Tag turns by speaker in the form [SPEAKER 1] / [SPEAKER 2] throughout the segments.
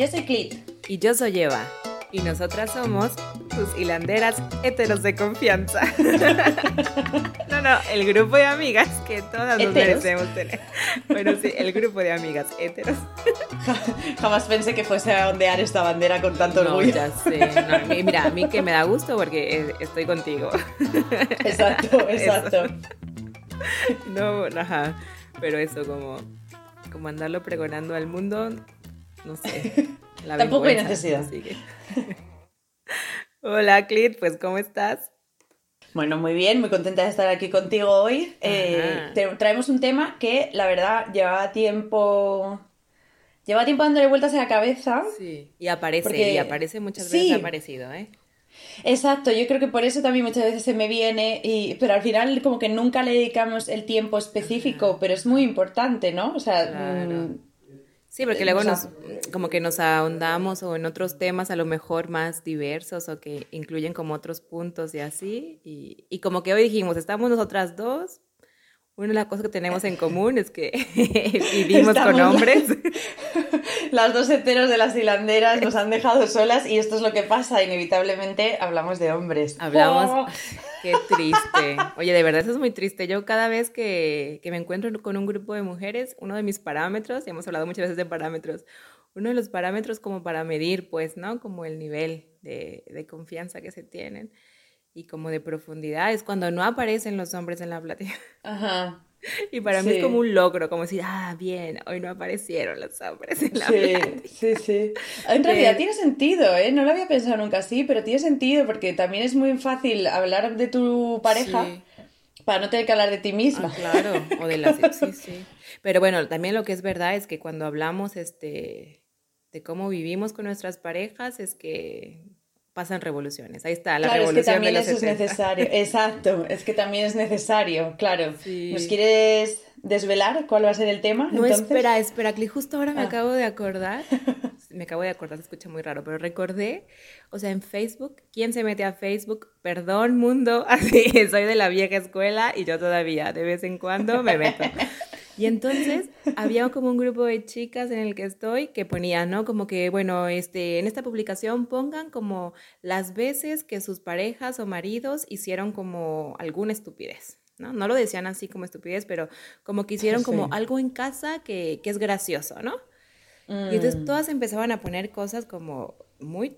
[SPEAKER 1] yo soy Clit.
[SPEAKER 2] Y yo soy Eva. Y nosotras somos tus hilanderas heteros de confianza. no, no, el grupo de amigas que todas nos merecemos tener. Bueno, sí, el grupo de amigas heteros.
[SPEAKER 1] Jamás pensé que fuese a ondear esta bandera con tanto
[SPEAKER 2] no,
[SPEAKER 1] orgullo.
[SPEAKER 2] Ya sé. mira, a mí que me da gusto porque estoy contigo.
[SPEAKER 1] Exacto, exacto.
[SPEAKER 2] No, ajá. Pero eso, como, como andarlo pregonando al mundo, no sé.
[SPEAKER 1] Tampoco hay necesidad.
[SPEAKER 2] Hola, Clit, pues ¿cómo estás?
[SPEAKER 1] Bueno, muy bien, muy contenta de estar aquí contigo hoy. Eh, traemos un tema que, la verdad, llevaba tiempo. Lleva tiempo dándole vueltas a la cabeza.
[SPEAKER 2] Sí, y aparece, y aparece muchas veces ha aparecido, ¿eh?
[SPEAKER 1] Exacto, yo creo que por eso también muchas veces se me viene, y, pero al final como que nunca le dedicamos el tiempo específico, pero es muy importante, ¿no? O sea, mm,
[SPEAKER 2] Sí, porque luego nos, como que nos ahondamos o en otros temas a lo mejor más diversos o que incluyen como otros puntos y así. Y, y como que hoy dijimos, estamos nosotras dos. Una de las cosas que tenemos en común es que vivimos con hombres.
[SPEAKER 1] Las dos heteros de las hilanderas nos han dejado solas y esto es lo que pasa, inevitablemente hablamos de hombres.
[SPEAKER 2] Hablamos... Oh. Qué triste. Oye, de verdad eso es muy triste. Yo cada vez que, que, me encuentro con un grupo de mujeres, uno de mis parámetros, y hemos hablado muchas veces de parámetros, uno de los parámetros como para medir, pues, ¿no? Como el nivel de, de confianza que se tienen y como de profundidad es cuando no aparecen los hombres en la plática. Ajá. Y para mí es como un logro, como decir, ah, bien, hoy no aparecieron los hombres en la
[SPEAKER 1] Sí, sí, sí. En realidad tiene sentido, ¿eh? No lo había pensado nunca así, pero tiene sentido porque también es muy fácil hablar de tu pareja para no tener que hablar de ti misma.
[SPEAKER 2] Ah, claro, o de la... Sí, sí. Pero bueno, también lo que es verdad es que cuando hablamos este, de cómo vivimos con nuestras parejas, es que pasan revoluciones. Ahí está, la
[SPEAKER 1] claro,
[SPEAKER 2] revolución.
[SPEAKER 1] Es que también eso es necesario. Exacto, es que también es necesario, claro. ¿Nos quieres desvelar cuál va a ser el tema?
[SPEAKER 2] No, espera, espera, que justo ahora me ah. acabo de acordar. me acabo de acordar, se escucha muy raro, pero recordé, o sea, en Facebook, ¿quién se mete a Facebook? Perdón, mundo, así, soy de la vieja escuela y yo todavía de vez en cuando me meto. Y entonces había como un grupo de chicas en el que estoy que ponían, ¿no? Como que, bueno, este, en esta publicación pongan como las veces que sus parejas o maridos hicieron como alguna estupidez. ¿no? No lo decían así como estupidez, pero como que hicieron como algo en casa que, que es gracioso, ¿no? Y entonces mm. todas empezaban a poner cosas como muy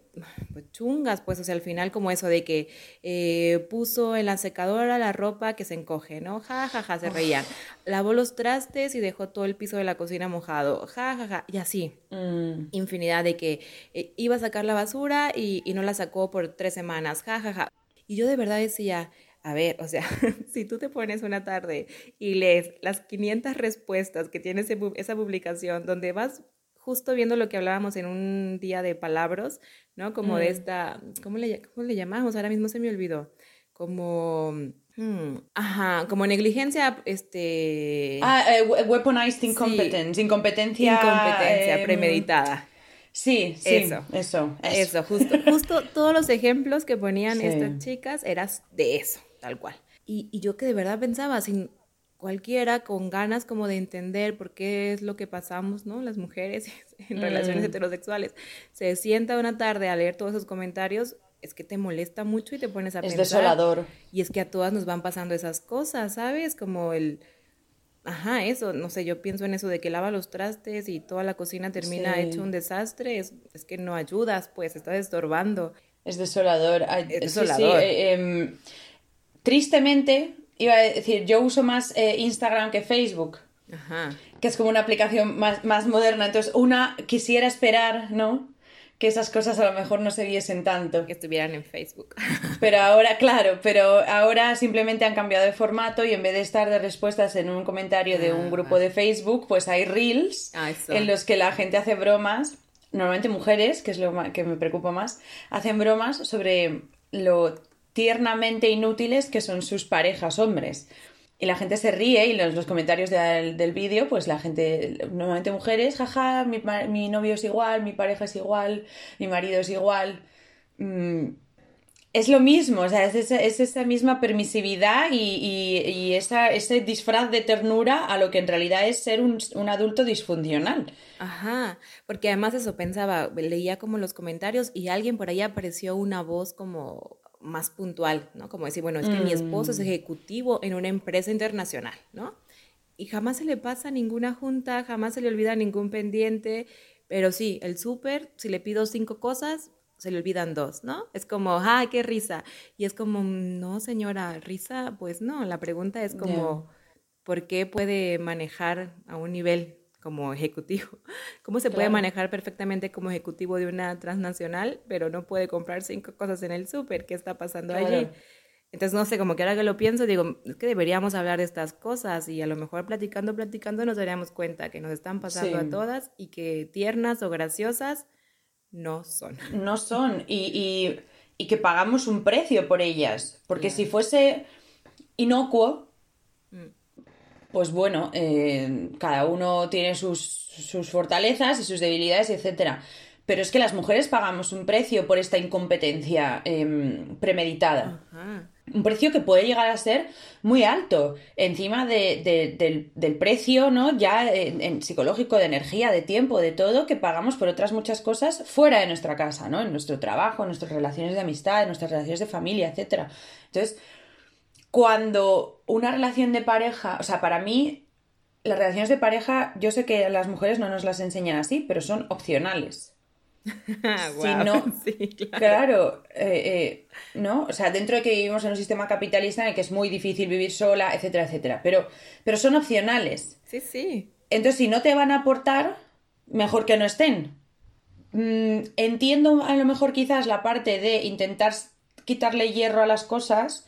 [SPEAKER 2] pues, chungas, pues, o sea, al final como eso de que eh, puso en la secadora la ropa que se encoge, ¿no? Ja, ja, ja, se reían. Lavó los trastes y dejó todo el piso de la cocina mojado, ja, ja, ja, y así. Mm. Infinidad de que eh, iba a sacar la basura y, y no la sacó por tres semanas, ja, ja, ja. Y yo de verdad decía, a ver, o sea, si tú te pones una tarde y lees las 500 respuestas que tiene esa publicación, donde vas justo viendo lo que hablábamos en un día de palabras, ¿no? Como de mm. esta, ¿cómo le, ¿cómo le llamamos? Ahora mismo se me olvidó. Como... Hmm, ajá, como negligencia, este...
[SPEAKER 1] Ah, eh, weaponized incompetence, incompetencia...
[SPEAKER 2] Incompetencia em, premeditada.
[SPEAKER 1] Sí, sí, eso, eso,
[SPEAKER 2] eso. justo, justo todos los ejemplos que ponían estas chicas eran de eso, tal cual. Y, y, yo que de verdad pensaba, sin, cualquiera con ganas como de entender por qué es lo que pasamos, ¿no? Las mujeres en relaciones mm. heterosexuales. Se sienta una tarde a leer todos esos comentarios, es que te molesta mucho y te pones a
[SPEAKER 1] es
[SPEAKER 2] pensar.
[SPEAKER 1] Es desolador.
[SPEAKER 2] Y es que a todas nos van pasando esas cosas, ¿sabes? Como el... Ajá, eso, no sé, yo pienso en eso de que lava los trastes y toda la cocina termina hecho un desastre, es, es, que no ayudas, pues, estás estorbando.
[SPEAKER 1] Es desolador. es desolador. Eh, em, tristemente, iba a decir, yo uso más eh, Instagram que Facebook. Que es como una aplicación más, más moderna. Entonces, una quisiera esperar, ¿no? que esas cosas a lo mejor no se viesen tanto.
[SPEAKER 2] Que estuvieran en Facebook.
[SPEAKER 1] Pero ahora, claro, pero ahora simplemente han cambiado de formato y en vez de estar de respuestas en un comentario de un ah, grupo de Facebook, pues hay reels ah, en los que la gente hace bromas, normalmente mujeres, que es lo que me preocupa más, hacen bromas sobre lo tiernamente inútiles que son sus parejas hombres. Y la gente se ríe y en los, comentarios del vídeo, pues la gente, normalmente mujeres, jaja, mi, mi, novio es igual, mi pareja es igual, mi marido es igual. Mm, es lo mismo, o sea, es esa, es esa misma permisividad y, y, esa, ese disfraz de ternura a lo que en realidad es ser un, un, adulto disfuncional.
[SPEAKER 2] Ajá, porque además eso pensaba, leía como los comentarios y alguien por ahí apareció una voz como más puntual, ¿no? Como decir, bueno, es que mi esposo es mm. ejecutivo en una empresa internacional, ¿no? Y jamás se le pasa ninguna junta, jamás se le olvida ningún pendiente, pero sí, el súper, si le pido cinco cosas, se le olvidan dos, ¿no? Es como, ¡ay, qué risa! Y es como, no, señora, risa, pues no, la pregunta es como, ¿por qué puede manejar a un nivel como ejecutivo? ¿Cómo se puede manejar perfectamente como ejecutivo de una transnacional, pero no puede comprar cinco cosas en el súper? ¿Qué está pasando allí? Entonces, no sé, como que ahora que lo pienso, digo, es que deberíamos hablar de estas cosas y a lo mejor platicando, platicando nos daríamos cuenta que nos están pasando a todas y que tiernas o graciosas no son.
[SPEAKER 1] No son. Y, que pagamos un precio por ellas. Porque si fuese inocuo. Pues bueno, eh, cada uno tiene sus, fortalezas y sus debilidades, etc. Pero es que las mujeres pagamos un precio por esta incompetencia em, premeditada un precio que puede llegar a ser muy alto, encima del, precio, ¿no? Ya en, psicológico, de energía, de tiempo, de todo, que pagamos por otras muchas cosas fuera de nuestra casa, ¿no? En nuestro trabajo, en nuestras relaciones de amistad, en nuestras relaciones de familia, etc. Entonces, cuando una relación de pareja, o sea, para mí, las relaciones de pareja, yo sé que las mujeres no nos las enseñan así, pero son opcionales. si no, claro, eh, eh, ¿no? O sea, dentro de que vivimos en un sistema capitalista en el que es muy difícil vivir sola, etcétera, etcétera. Pero, pero son opcionales.
[SPEAKER 2] Sí, sí.
[SPEAKER 1] Entonces, si no te van a aportar, mejor que no estén. Mm, entiendo a lo mejor quizás la parte de intentar quitarle hierro a las cosas,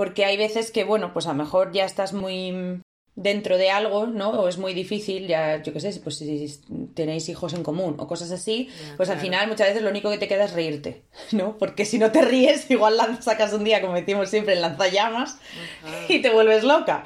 [SPEAKER 1] porque hay veces que, bueno, pues a lo mejor ya estás muy dentro de algo, ¿no? O es muy difícil, ya, yo qué sé, pues si tenéis hijos en común o cosas así, pues al final muchas veces lo único que te queda es reírte, ¿no? Porque si no te ríes, igual sacas un día, como decimos siempre, en lanzallamas y te vuelves loca.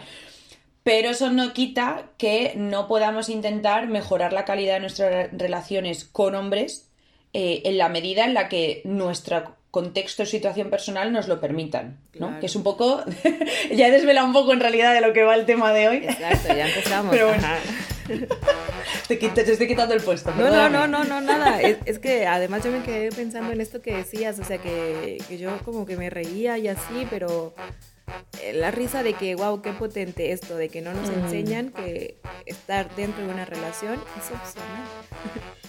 [SPEAKER 1] Pero eso no quita que no podamos intentar mejorar la calidad de nuestras relaciones con hombres eh, en la medida en la que nuestra contexto o situación personal nos lo permitan, ¿no? Que es un poco, ya he desvelado un poco en realidad de lo que va el tema de hoy.
[SPEAKER 2] Exacto, ya empezamos.
[SPEAKER 1] te, te, estoy quitando el puesto.
[SPEAKER 2] No, no, no, no, no, nada. Es, que además yo me quedé pensando en esto que decías, o sea, que, que yo como que me reía y así, pero la risa de que, wow, qué potente esto, de que no nos enseñan que estar dentro de una relación es opcional.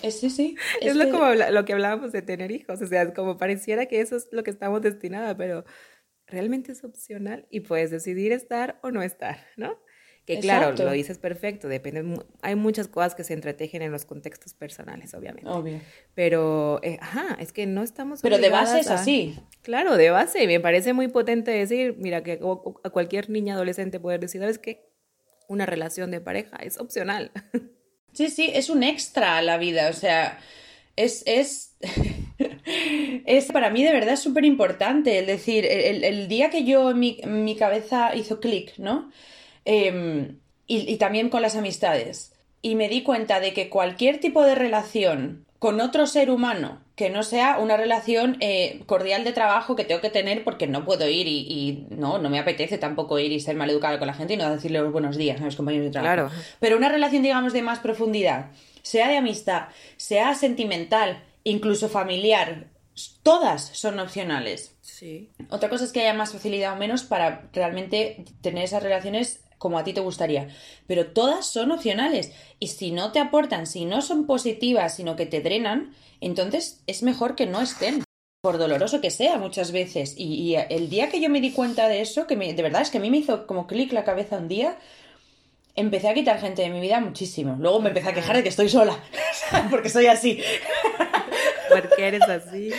[SPEAKER 1] Es, sí, sí.
[SPEAKER 2] Es, lo, como lo que hablábamos de tener hijos, o sea, como pareciera que eso es lo que estamos destinados, pero realmente es opcional y puedes decidir estar o no estar, ¿no? Que claro, lo dices perfecto, depende, hay muchas cosas que se entretejen en los contextos personales, obviamente.
[SPEAKER 1] Obvio.
[SPEAKER 2] Pero, eh, ajá, es que no estamos...
[SPEAKER 1] Pero de base es así.
[SPEAKER 2] Claro, de base, me parece muy potente decir, mira, que a cualquier niña adolescente poder decir, ¿sabes qué? Una relación de pareja es opcional.
[SPEAKER 1] Sí, sí, es un extra a la vida, o sea, es... es... es para mí de verdad súper importante, es decir, el, día que yo mi, mi cabeza hizo clic, ¿no? Em, y, también con las amistades. Y me di cuenta de que cualquier tipo de relación con otro ser humano que no sea una relación eh, cordial de trabajo que tengo que tener porque no puedo ir y, no, no me apetece tampoco ir y ser mal educado con la gente y no decirle los buenos días a los compañeros de trabajo. Pero una relación, digamos, de más profundidad, sea de amistad, sea sentimental, incluso familiar, todas son opcionales.
[SPEAKER 2] Sí.
[SPEAKER 1] Otra cosa es que haya más facilidad o menos para realmente tener esas relaciones como a ti te gustaría. Pero todas son opcionales. Y si no te aportan, si no son positivas, sino que te drenan, entonces es mejor que no estén. Por doloroso que sea muchas veces. Y, el día que yo me di cuenta de eso, que de verdad es que a mí me hizo como clic la cabeza un día, empecé a quitar gente de mi vida muchísimo. Luego me empecé a quejar de que estoy sola, porque soy así.
[SPEAKER 2] Porque eres así.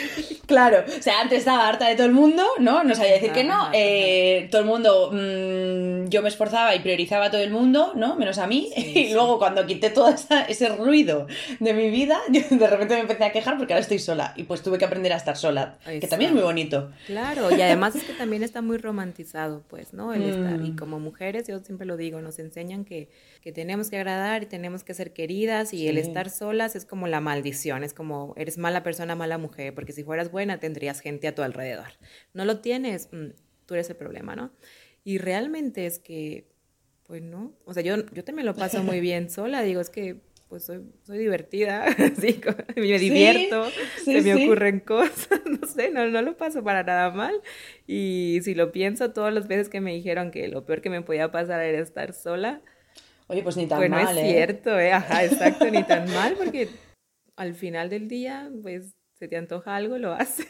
[SPEAKER 1] Claro, o sea, antes estaba harta de todo el mundo, ¿no? No sabía decir que no. Eh, todo el mundo, mm, yo me esforzaba y priorizaba a todo el mundo, ¿no? Menos a mí. y luego cuando quité todo ese ruido de mi vida, de repente me empecé a quejar porque ahora estoy sola. Y pues tuve que aprender a estar sola, que también es muy bonito.
[SPEAKER 2] Claro, y además es que también está muy romantizado, pues, ¿no? El estar. Y mm. como mujeres, yo siempre lo digo, nos enseñan que, que tenemos que agradar y tenemos que ser queridas y el estar solas es como la maldición, es como eres mala persona mala mujer, porque si fueras buena tendrías gente a tu alrededor. No lo tienes, mm, tú eres el problema, ¿no? Y realmente es que, pues no, o sea, yo, yo también lo paso muy bien sola, digo, es que pues soy, soy divertida, así, me divierto, se me ocurren cosas, no sé, no, no lo paso para nada mal. Y si lo pienso, todas las veces que me dijeron que lo peor que me podía pasar era estar sola.
[SPEAKER 1] Oye, pues ni tan mal.
[SPEAKER 2] Bueno, es
[SPEAKER 1] ¿eh?
[SPEAKER 2] cierto, ¿eh? Ajá, exacto, ni tan mal, porque al final del día, pues se te antoja algo, lo haces.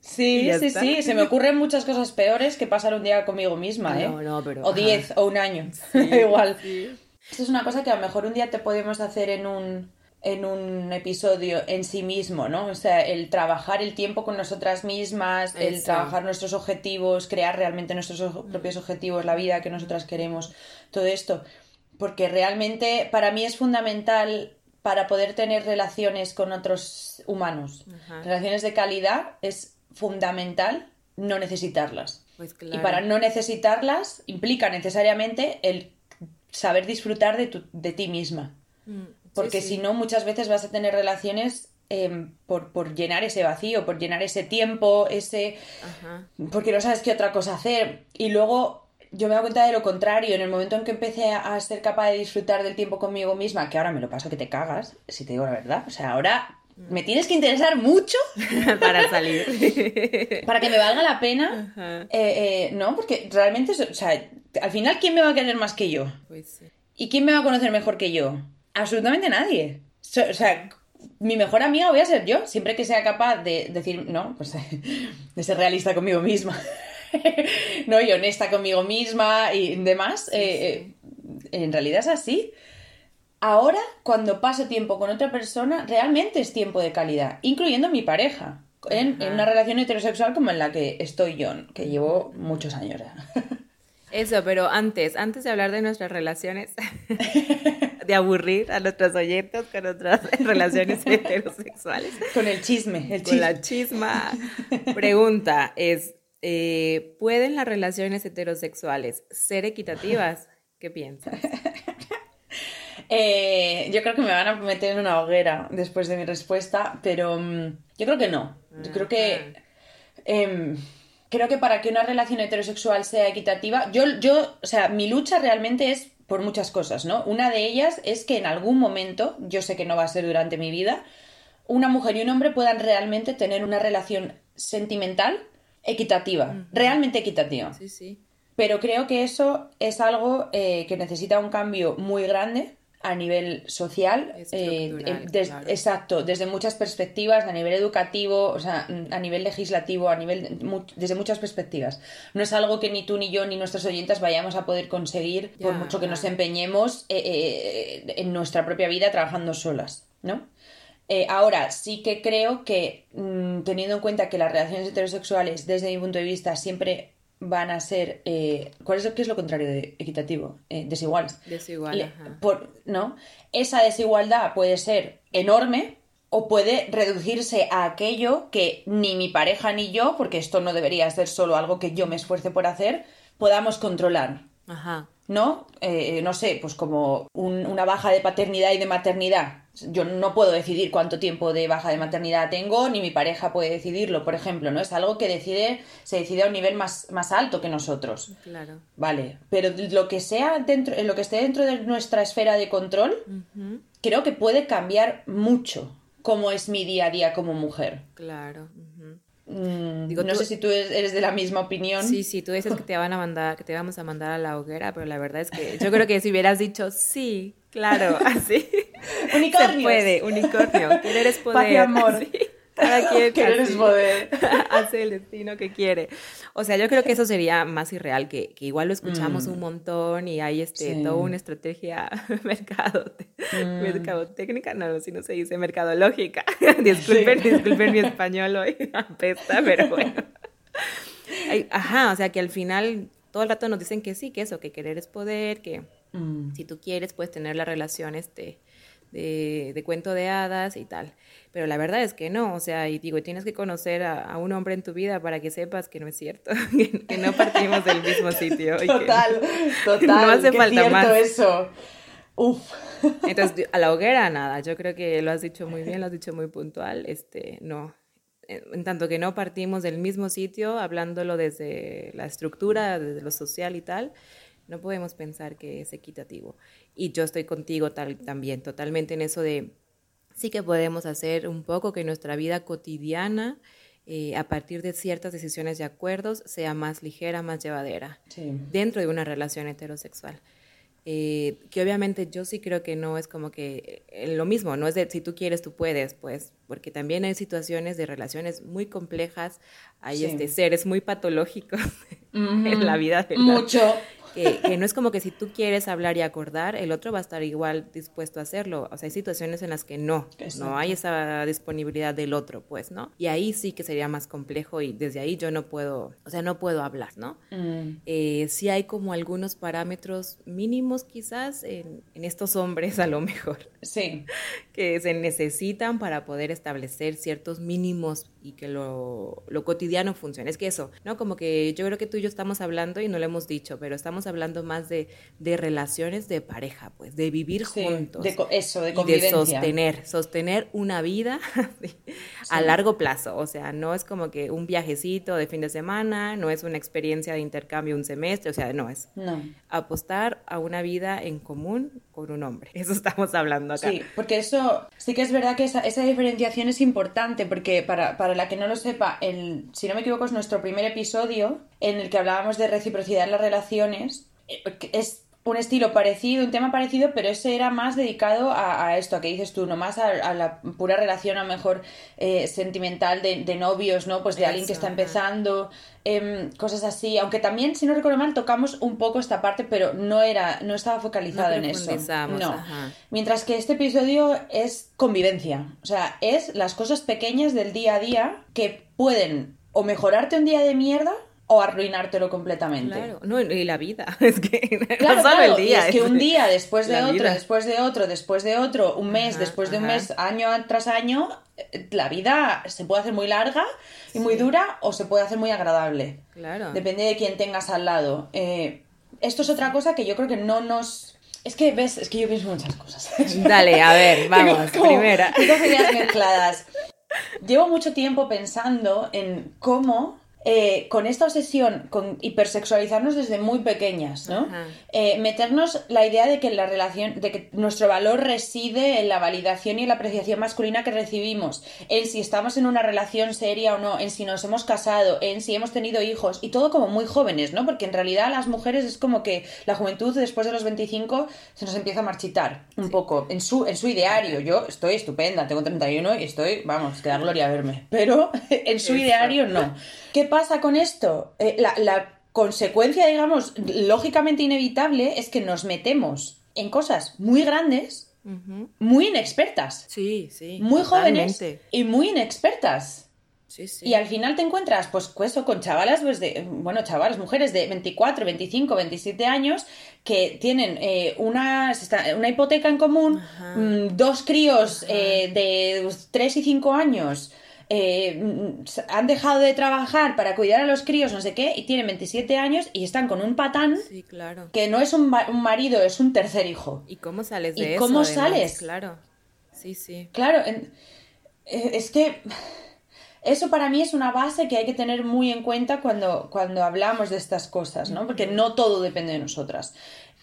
[SPEAKER 1] Sí, sí, sí. Se me ocurren muchas cosas peores que pasar un día conmigo misma, ¿eh?
[SPEAKER 2] No, no, pero.
[SPEAKER 1] O diez, o un año. Igual. Esto es una cosa que a lo mejor un día te podemos hacer en un, en un episodio en sí mismo, ¿no? O sea, el trabajar el tiempo con nosotras mismas, el trabajar nuestros objetivos, crear realmente nuestros propios objetivos, la vida que nosotras queremos, todo esto. Porque realmente para mí es fundamental para poder tener relaciones con otros humanos, relaciones de calidad, es fundamental no necesitarlas.
[SPEAKER 2] Pues
[SPEAKER 1] y para no necesitarlas implica necesariamente el saber disfrutar de, tu, de ti misma. Mm, Porque si no, muchas veces vas a tener relaciones em, por, por, llenar ese vacío, por llenar ese tiempo, ese... Porque no sabes qué otra cosa hacer. Y luego yo me doy cuenta de lo contrario. En el momento en que empecé a, ser capaz de disfrutar del tiempo conmigo misma, que ahora me lo paso que te cagas, si te digo la verdad. O sea, ahora me tienes que interesar mucho
[SPEAKER 2] para salir.
[SPEAKER 1] para que me valga la pena. Eh, eh, no, porque realmente, o sea, al final, ¿quién me va a querer más que yo?
[SPEAKER 2] Pues
[SPEAKER 1] ¿Y quién me va a conocer mejor que yo? Absolutamente nadie. O sea, mi mejor amiga voy a ser yo, siempre que sea capaz de decir, no, pues de ser realista conmigo misma. no, y honesta conmigo misma y demás. Eh, eh, en realidad es así. Ahora, cuando paso tiempo con otra persona, realmente es tiempo de calidad, incluyendo mi pareja, en, en una relación heterosexual como en la que estoy yo, que llevo muchos años.
[SPEAKER 2] Eso, pero antes, antes de hablar de nuestras relaciones, de aburrir a nuestros oyentes con otras relaciones heterosexuales.
[SPEAKER 1] Con el chisme, el
[SPEAKER 2] Con la chisma. Pregunta es, eh, ¿pueden las relaciones heterosexuales ser equitativas? ¿Qué piensas?
[SPEAKER 1] Eh, yo creo que me van a meter en una hoguera después de mi respuesta, pero mm, yo creo que no. Yo creo que... Em, creo que para que una relación heterosexual sea equitativa, yo, yo, o sea, mi lucha realmente es por muchas cosas, ¿no? Una de ellas es que en algún momento, yo sé que no va a ser durante mi vida, una mujer y un hombre puedan realmente tener una relación sentimental equitativa, realmente equitativa.
[SPEAKER 2] Sí, sí.
[SPEAKER 1] Pero creo que eso es algo eh, que necesita un cambio muy grande a nivel social, eh, exacto, desde muchas perspectivas, a nivel educativo, o sea, a nivel legislativo, a nivel desde muchas perspectivas. No es algo que ni tú ni yo ni nuestros oyentes vayamos a poder conseguir por mucho que nos empeñemos eh, eh, en nuestra propia vida trabajando solas, ¿no? Ahora, sí que creo que mm, teniendo en cuenta que las relaciones heterosexuales, desde mi punto de vista, siempre van a ser. Eh, ¿Cuál es, qué es lo contrario de equitativo? Eh, desigual.
[SPEAKER 2] Desigual.
[SPEAKER 1] Por, ¿no? Esa desigualdad puede ser enorme o puede reducirse a aquello que ni mi pareja ni yo, porque esto no debería ser solo algo que yo me esfuerce por hacer, podamos controlar.
[SPEAKER 2] Ajá.
[SPEAKER 1] ¿No? Eh, no sé, pues como una baja de paternidad y de maternidad yo no puedo decidir cuánto tiempo de baja de maternidad tengo, ni mi pareja puede decidirlo, por ejemplo, ¿no? Es algo que decide, se decide a un nivel más, más alto que nosotros.
[SPEAKER 2] Claro.
[SPEAKER 1] Vale. Pero lo que sea dentro, lo que esté dentro de nuestra esfera de control, creo que puede cambiar mucho cómo es mi día a día como mujer.
[SPEAKER 2] Claro.
[SPEAKER 1] Mm, Digo, no sé si tú eres de la misma opinión.
[SPEAKER 2] Sí, sí, tú dices que te van a mandar, que te vamos a mandar a la hoguera, pero la verdad es que yo creo que si hubieras dicho sí, claro, así.
[SPEAKER 1] Unicornio.
[SPEAKER 2] Se puede, unicornio. Querer es poder.
[SPEAKER 1] amor.
[SPEAKER 2] Cada quien
[SPEAKER 1] Querer es poder.
[SPEAKER 2] hace el destino que quiere. O sea, yo creo que eso sería más irreal, que, que igual lo escuchamos mm. un montón y hay este, toda una estrategia mercado, mm. mercadotécnica, no, si no se dice mercadológica. disculpen, disculpen mi español hoy, apesta, pero bueno. ajá, o sea, que al final todo el rato nos dicen que sí, que eso, que querer es poder, que mm. si tú quieres puedes tener la relación este, de, cuento de hadas y tal. Pero la verdad es que no, o sea, y digo, tienes que conocer a, un hombre en tu vida para que sepas que no es cierto, que, no partimos del mismo sitio.
[SPEAKER 1] Total, total. No hace falta más. eso. Uf.
[SPEAKER 2] Entonces, a la hoguera, nada. Yo creo que lo has dicho muy bien, lo has dicho muy puntual. Este, no. En tanto que no partimos del mismo sitio, hablándolo desde la estructura, desde lo social y tal, no podemos pensar que es equitativo. Y yo estoy contigo tal, también, totalmente en eso de sí que podemos hacer un poco que nuestra vida cotidiana, eh, a partir de ciertas decisiones y acuerdos, sea más ligera, más llevadera, dentro de una relación heterosexual. Eh, que obviamente yo sí creo que no es como que eh, lo mismo, no es de si tú quieres, tú puedes, pues, porque también hay situaciones de relaciones muy complejas, hay este, seres muy patológicos en la vida.
[SPEAKER 1] Mucho
[SPEAKER 2] que, no es como que si tú quieres hablar y acordar, el otro va a estar igual dispuesto a hacerlo. O sea, hay situaciones en las que no, no hay esa disponibilidad del otro, pues, ¿no? Y ahí sí que sería más complejo y desde ahí yo no puedo, o sea, no puedo hablar, ¿no? Mm. Eh, sí hay como algunos parámetros mínimos quizás en, en estos hombres a lo mejor.
[SPEAKER 1] Sí.
[SPEAKER 2] Que se necesitan para poder establecer ciertos mínimos y que lo, lo cotidiano funcione. Es que eso, ¿no? Como que yo creo que tú y yo estamos hablando y no lo hemos dicho, pero estamos hablando más de, de relaciones de pareja, pues, de vivir juntos.
[SPEAKER 1] De, eso, de
[SPEAKER 2] convivencia. Y de sostener, sostener una vida a largo plazo. O sea, no es como que un viajecito de fin de semana, no es una experiencia de intercambio un semestre, o sea, no es.
[SPEAKER 1] No.
[SPEAKER 2] Apostar a una vida en común con un hombre. Eso estamos hablando acá.
[SPEAKER 1] Sí, porque eso sí que es verdad que esa, esa diferenciación es importante, porque para, para la que no lo sepa, el, si no me equivoco, es nuestro primer episodio en el que hablábamos de reciprocidad en las relaciones. Eh, es un estilo parecido, un tema parecido, pero ese era más dedicado a, esto, a que dices tú, no más a, la pura relación a lo mejor eh, sentimental de, novios, ¿no? Pues de alguien que está empezando, em, cosas así. Aunque también, si no recuerdo mal, tocamos un poco esta parte, pero no era, no estaba focalizado en eso. No. Mientras que este episodio es convivencia. O sea, es las cosas pequeñas del día a día que pueden o mejorarte un día de mierda o arruinártelo completamente.
[SPEAKER 2] Claro, no, y la vida, es que
[SPEAKER 1] claro, no el día. es que un día después de otro, después de otro, después de otro, un mes, después de un mes, año tras año, eh, la vida se puede hacer muy larga y muy dura o se puede hacer muy agradable.
[SPEAKER 2] Claro.
[SPEAKER 1] Depende de quién tengas al lado. Eh, esto es otra cosa que yo creo que no nos... Es que, ves, es que yo pienso muchas cosas.
[SPEAKER 2] Dale, a ver, vamos, primera.
[SPEAKER 1] Dos ideas mezcladas. Llevo mucho tiempo pensando en cómo eh, con esta obsesión con hipersexualizarnos desde muy pequeñas, ¿no? Eh, meternos la idea de que la relación, de que nuestro valor reside en la validación y en la apreciación masculina que recibimos, en si estamos en una relación seria o no, en si nos hemos casado, en si hemos tenido hijos, y todo como muy jóvenes, ¿no? Porque en realidad las mujeres es como que la juventud después de los 25 se nos empieza a marchitar un poco en su, en su ideario. Yo estoy estupenda, tengo 31 y estoy, vamos, que da gloria a verme, pero en su ideario no. ¿Qué pasa con esto? Eh, la, consecuencia, digamos, lógicamente inevitable es que nos metemos en cosas muy grandes, muy inexpertas.
[SPEAKER 2] Sí, sí.
[SPEAKER 1] Muy jóvenes y muy inexpertas.
[SPEAKER 2] Sí, sí.
[SPEAKER 1] Y al final te encuentras, pues, pues con chavalas, pues de, bueno, chavalas, mujeres de 24, 25, 27 años que tienen eh, una, una hipoteca en común, mm, dos críos eh, de 3 y 5 años, eh, han dejado de trabajar para cuidar a los críos, no sé qué, y tienen 27 años y están con un patán
[SPEAKER 2] claro.
[SPEAKER 1] que no es un, marido, es un tercer hijo.
[SPEAKER 2] ¿Y cómo sales
[SPEAKER 1] de
[SPEAKER 2] ¿Y
[SPEAKER 1] cómo sales?
[SPEAKER 2] Claro, sí, sí.
[SPEAKER 1] Claro, eh, es que eso para mí es una base que hay que tener muy en cuenta cuando, cuando hablamos de estas cosas, ¿no? Porque no todo depende de nosotras.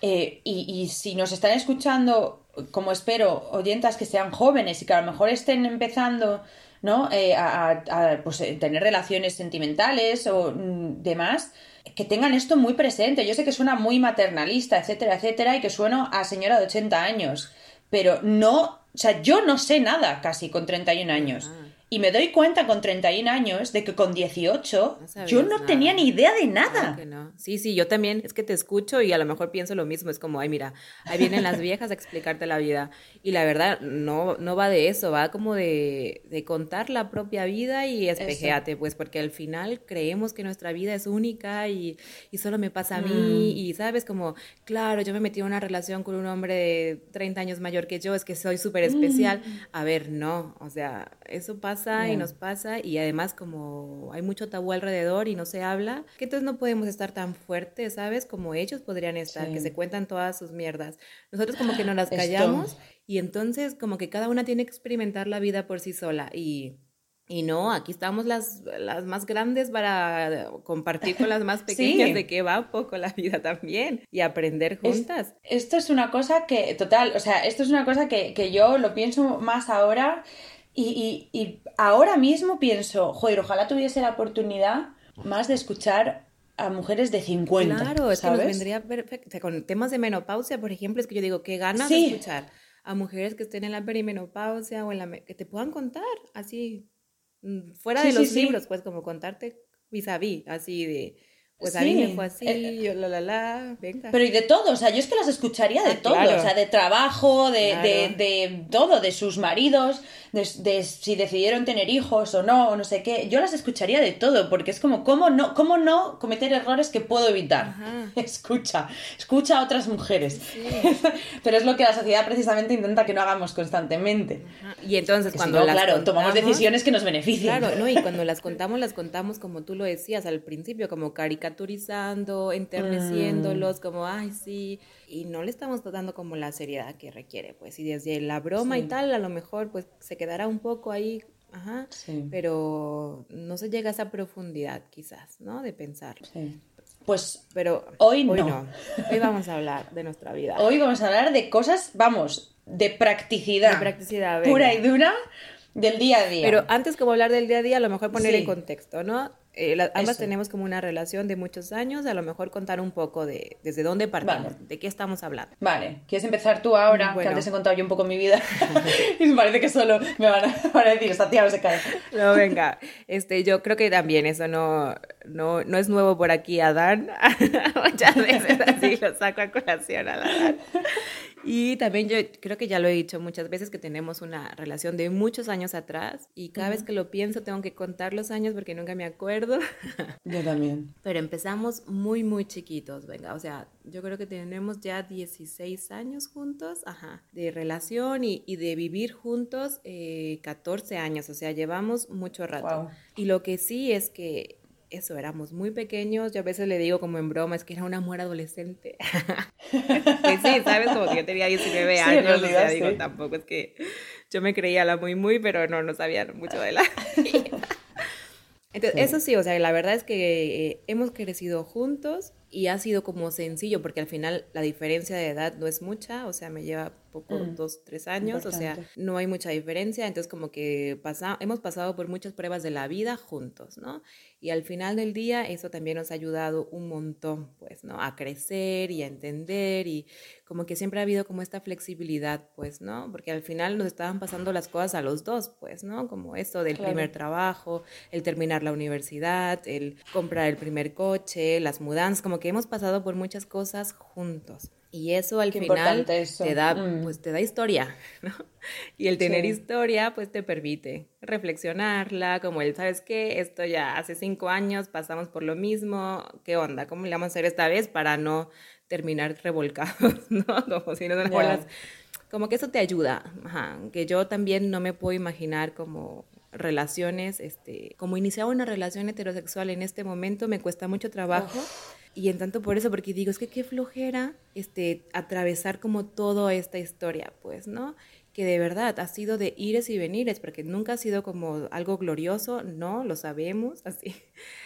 [SPEAKER 1] Eh, y, y si nos están escuchando, como espero, oyentas que sean jóvenes y que a lo mejor estén empezando ¿no? Eh, a, pues, eh, tener relaciones sentimentales o mm, demás, que tengan esto muy presente. Yo sé que suena muy maternalista, etcétera, etcétera, y que sueno a señora de 80 años, pero no, o sea, yo no sé nada casi con 31 años. Y me doy cuenta con 31 años de que con 18 yo no tenía ni idea de nada.
[SPEAKER 2] Sí, sí, yo también es que te escucho y a lo mejor pienso lo mismo. Es como, ay, mira, ahí vienen las viejas a explicarte la vida. Y la verdad, no, no va de eso, va como de, de contar la propia vida y espejeate, pues, porque al final creemos que nuestra vida es única y, y solo me pasa a mí. Mm. Y sabes, como, claro, yo me metí en una relación con un hombre de 30 años mayor que yo, es que soy súper especial. Mm. A ver, no, o sea, eso pasa pasa y nos pasa y además como hay mucho tabú alrededor y no se habla, que entonces no podemos estar tan fuertes, ¿sabes? Como ellos podrían estar, que se cuentan todas sus mierdas. Nosotros como que no las callamos y entonces como que cada una tiene que experimentar la vida por sí sola y y no, aquí estamos las, las más grandes para compartir con las más pequeñas de qué va un poco la vida también y aprender juntas.
[SPEAKER 1] esto es una cosa que, total, o sea, esto es una cosa que, que yo lo pienso más ahora y, y, y, ahora mismo pienso, joder, ojalá tuviese la oportunidad más de escuchar a mujeres de 50. Claro, es que nos
[SPEAKER 2] vendría perfecto. con temas de menopausia, por ejemplo, es que yo digo, qué ganas de escuchar a mujeres que estén en la perimenopausia o en la que te puedan contar así Mm, fuera de los libros, pues como contarte vis a vis, así de pues a mí me fue así, eh, yo la la la, venga.
[SPEAKER 1] Pero y de todo, o sea, yo es que las escucharía de ah, todo, o sea, de trabajo, de, de, de, todo, de sus maridos, de, si decidieron tener hijos o no, o no sé qué. Yo las escucharía de todo, porque es como, ¿cómo no, cómo no cometer errores que puedo evitar? Escucha, escucha a otras mujeres. Pero es lo que la sociedad precisamente intenta que no hagamos constantemente.
[SPEAKER 2] Y entonces cuando las
[SPEAKER 1] claro, tomamos decisiones que nos benefician.
[SPEAKER 2] Claro, ¿no? Y cuando las contamos, las contamos como tú lo decías al principio, como caricatura caricaturizando, enterneciéndolos, mm. como, ay, sí, y no le estamos dando como la seriedad que requiere, pues, y desde la broma y tal, a lo mejor, pues, se quedará un poco ahí, ajá, pero no se llega a esa profundidad, quizás, ¿no? De pensar.
[SPEAKER 1] Pues, pero hoy no.
[SPEAKER 2] Hoy vamos a hablar de nuestra vida.
[SPEAKER 1] Hoy vamos a hablar de cosas, vamos, de practicidad. De practicidad, Pura y dura del día a día.
[SPEAKER 2] Pero antes como hablar del día a día, a lo mejor poner en contexto, ¿no? Eh, ambas tenemos como una relación de muchos años, a lo mejor contar un poco de desde dónde partimos, de qué estamos hablando.
[SPEAKER 1] Vale, ¿quieres empezar tú ahora? Que antes he contado yo un poco mi vida y me parece que solo me van a, decir, esta tía no se cae.
[SPEAKER 2] No, venga, este, yo creo que también eso no, no, no es nuevo por aquí a Dan, muchas veces así lo saco a colación a la Dan. Y también yo creo que ya lo he dicho muchas veces que tenemos una relación de muchos años atrás y cada vez que lo pienso tengo que contar los años porque nunca me acuerdo.
[SPEAKER 1] Yo también.
[SPEAKER 2] Pero empezamos muy, muy chiquitos, venga, o sea, yo creo que tenemos ya 16 años juntos, ajá, de relación y, y de vivir juntos eh, 14 años, o sea, llevamos mucho rato. Y lo que sí es que eso, éramos muy pequeños. Yo a veces le digo como en broma, es que era un amor adolescente. que sí, ¿sabes? Como que yo tenía 19 años, o sea, digo, tampoco es que yo me creía la muy, muy, pero no, no sabía mucho de la Entonces, eso sí, o sea, la verdad es que eh, hemos crecido juntos y ha sido como sencillo, porque al final la diferencia de edad no es mucha, o sea, me lleva poco, mm, dos, tres años, o sea, no hay mucha diferencia, entonces como que pasa, hemos pasado por muchas pruebas de la vida juntos, ¿no? Y al final del día eso también nos ha ayudado un montón, pues, ¿no? A crecer y a entender y como que siempre ha habido como esta flexibilidad, pues, ¿no? Porque al final nos estaban pasando las cosas a los dos, pues, ¿no? Como esto del primer trabajo, el terminar la universidad, el comprar el primer coche, las mudanzas, como que hemos pasado por muchas cosas juntos. Y eso al final te da, mm. pues te da historia, ¿no? Y el tener historia, pues te permite reflexionarla, como el, ¿sabes qué? Esto ya hace cinco años pasamos por lo mismo, ¿qué onda? ¿Cómo le vamos a hacer esta vez para no terminar revolcados, ¿no? Como si no nos Como que eso te ayuda, Ajá. que yo también no me puedo imaginar como relaciones, este, como iniciar una relación heterosexual en este momento me cuesta mucho trabajo. Y en tanto por eso, porque digo, es que qué flojera este, atravesar como toda esta historia, pues, ¿no? Que de verdad ha sido de ires y venires, porque nunca ha sido como algo glorioso, no, lo sabemos, así.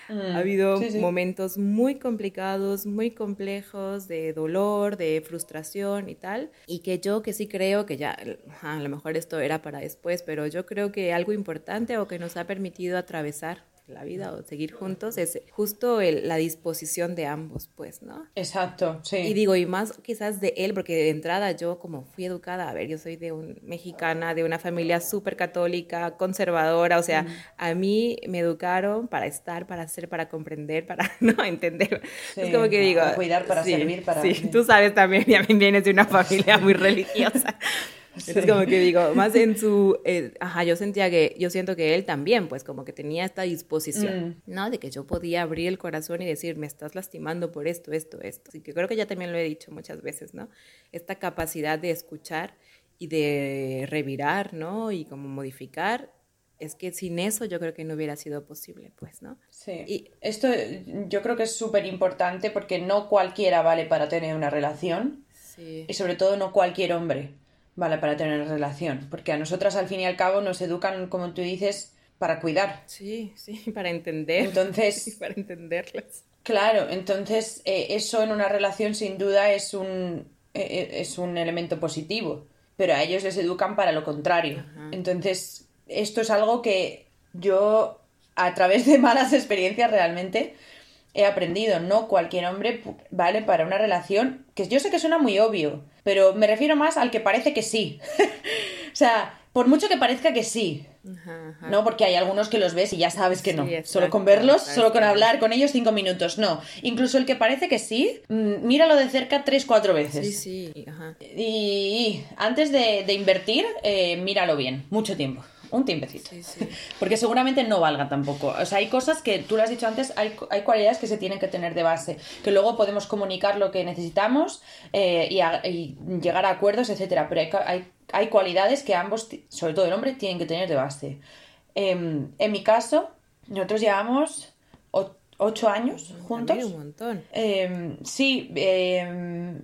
[SPEAKER 2] ha mm, habido momentos muy complicados, muy complejos, de dolor, de frustración y tal. Y que yo que sí creo que ya, a lo mejor esto era para después, pero yo creo que algo importante o que nos ha permitido atravesar la vida o seguir juntos es justo la disposición de ambos, pues, ¿no?
[SPEAKER 1] Exacto, sí.
[SPEAKER 2] Y digo, y más quizás de él, porque de entrada yo como fui educada, a ver, yo soy de un mexicana, de una familia súper católica, conservadora, o sea, a mí me educaron para estar, para hacer, para comprender, para no entender. es como que digo...
[SPEAKER 1] Para cuidar, para servir, para...
[SPEAKER 2] Sí, tú sabes también, ya vienes de una familia muy religiosa. Es como que digo, más en su, eh, ajá, yo sentía que, yo siento que él también, pues como que tenía esta disposición, mm. ¿no? De que yo podía abrir el corazón y decir, me estás lastimando por esto, esto, esto. Así que creo que ya también lo he dicho muchas veces, ¿no? Esta capacidad de escuchar y de revirar, ¿no? Y como modificar es que sin eso yo creo que no hubiera sido posible, pues, ¿no?
[SPEAKER 1] Sí. Y esto yo creo que es súper importante porque no cualquiera vale para tener una relación. Sí. Y sobre todo no cualquier hombre vale para tener relación. Porque a nosotras al fin y al cabo nos educan, como tú dices, para cuidar.
[SPEAKER 2] Sí, sí, para entender.
[SPEAKER 1] Entonces.
[SPEAKER 2] para entenderlas.
[SPEAKER 1] Claro, entonces eh, eso en una relación sin duda es un, eh, eh, es un elemento positivo. Pero a ellos les educan para lo contrario. Entonces, esto es algo que yo, a través de malas experiencias realmente, he aprendido. No cualquier hombre vale para una relación, que yo sé que suena muy obvio, pero me refiero más al que parece que sí. o sea, por mucho que parezca que sí. No, porque hay algunos que los ves y ya sabes que no. solo con verlos, solo con hablar con ellos cinco minutos. No. Incluso el que parece que sí, mm, míralo de cerca tres, cuatro veces.
[SPEAKER 2] Sí, sí.
[SPEAKER 1] Y, antes de, invertir, eh, míralo bien. Mucho tiempo un tiempecito. Porque seguramente no valga tampoco. O sea, hay cosas que, tú lo has dicho antes, hay, hay cualidades que se tienen que tener de base, que luego podemos comunicar lo que necesitamos eh, y, llegar a acuerdos, etcétera. Pero hay, hay, hay, cualidades que ambos, sobre todo el hombre, tienen que tener de base. Em, en mi caso, nosotros llevamos ocho años juntos.
[SPEAKER 2] un montón.
[SPEAKER 1] Em, sí, em,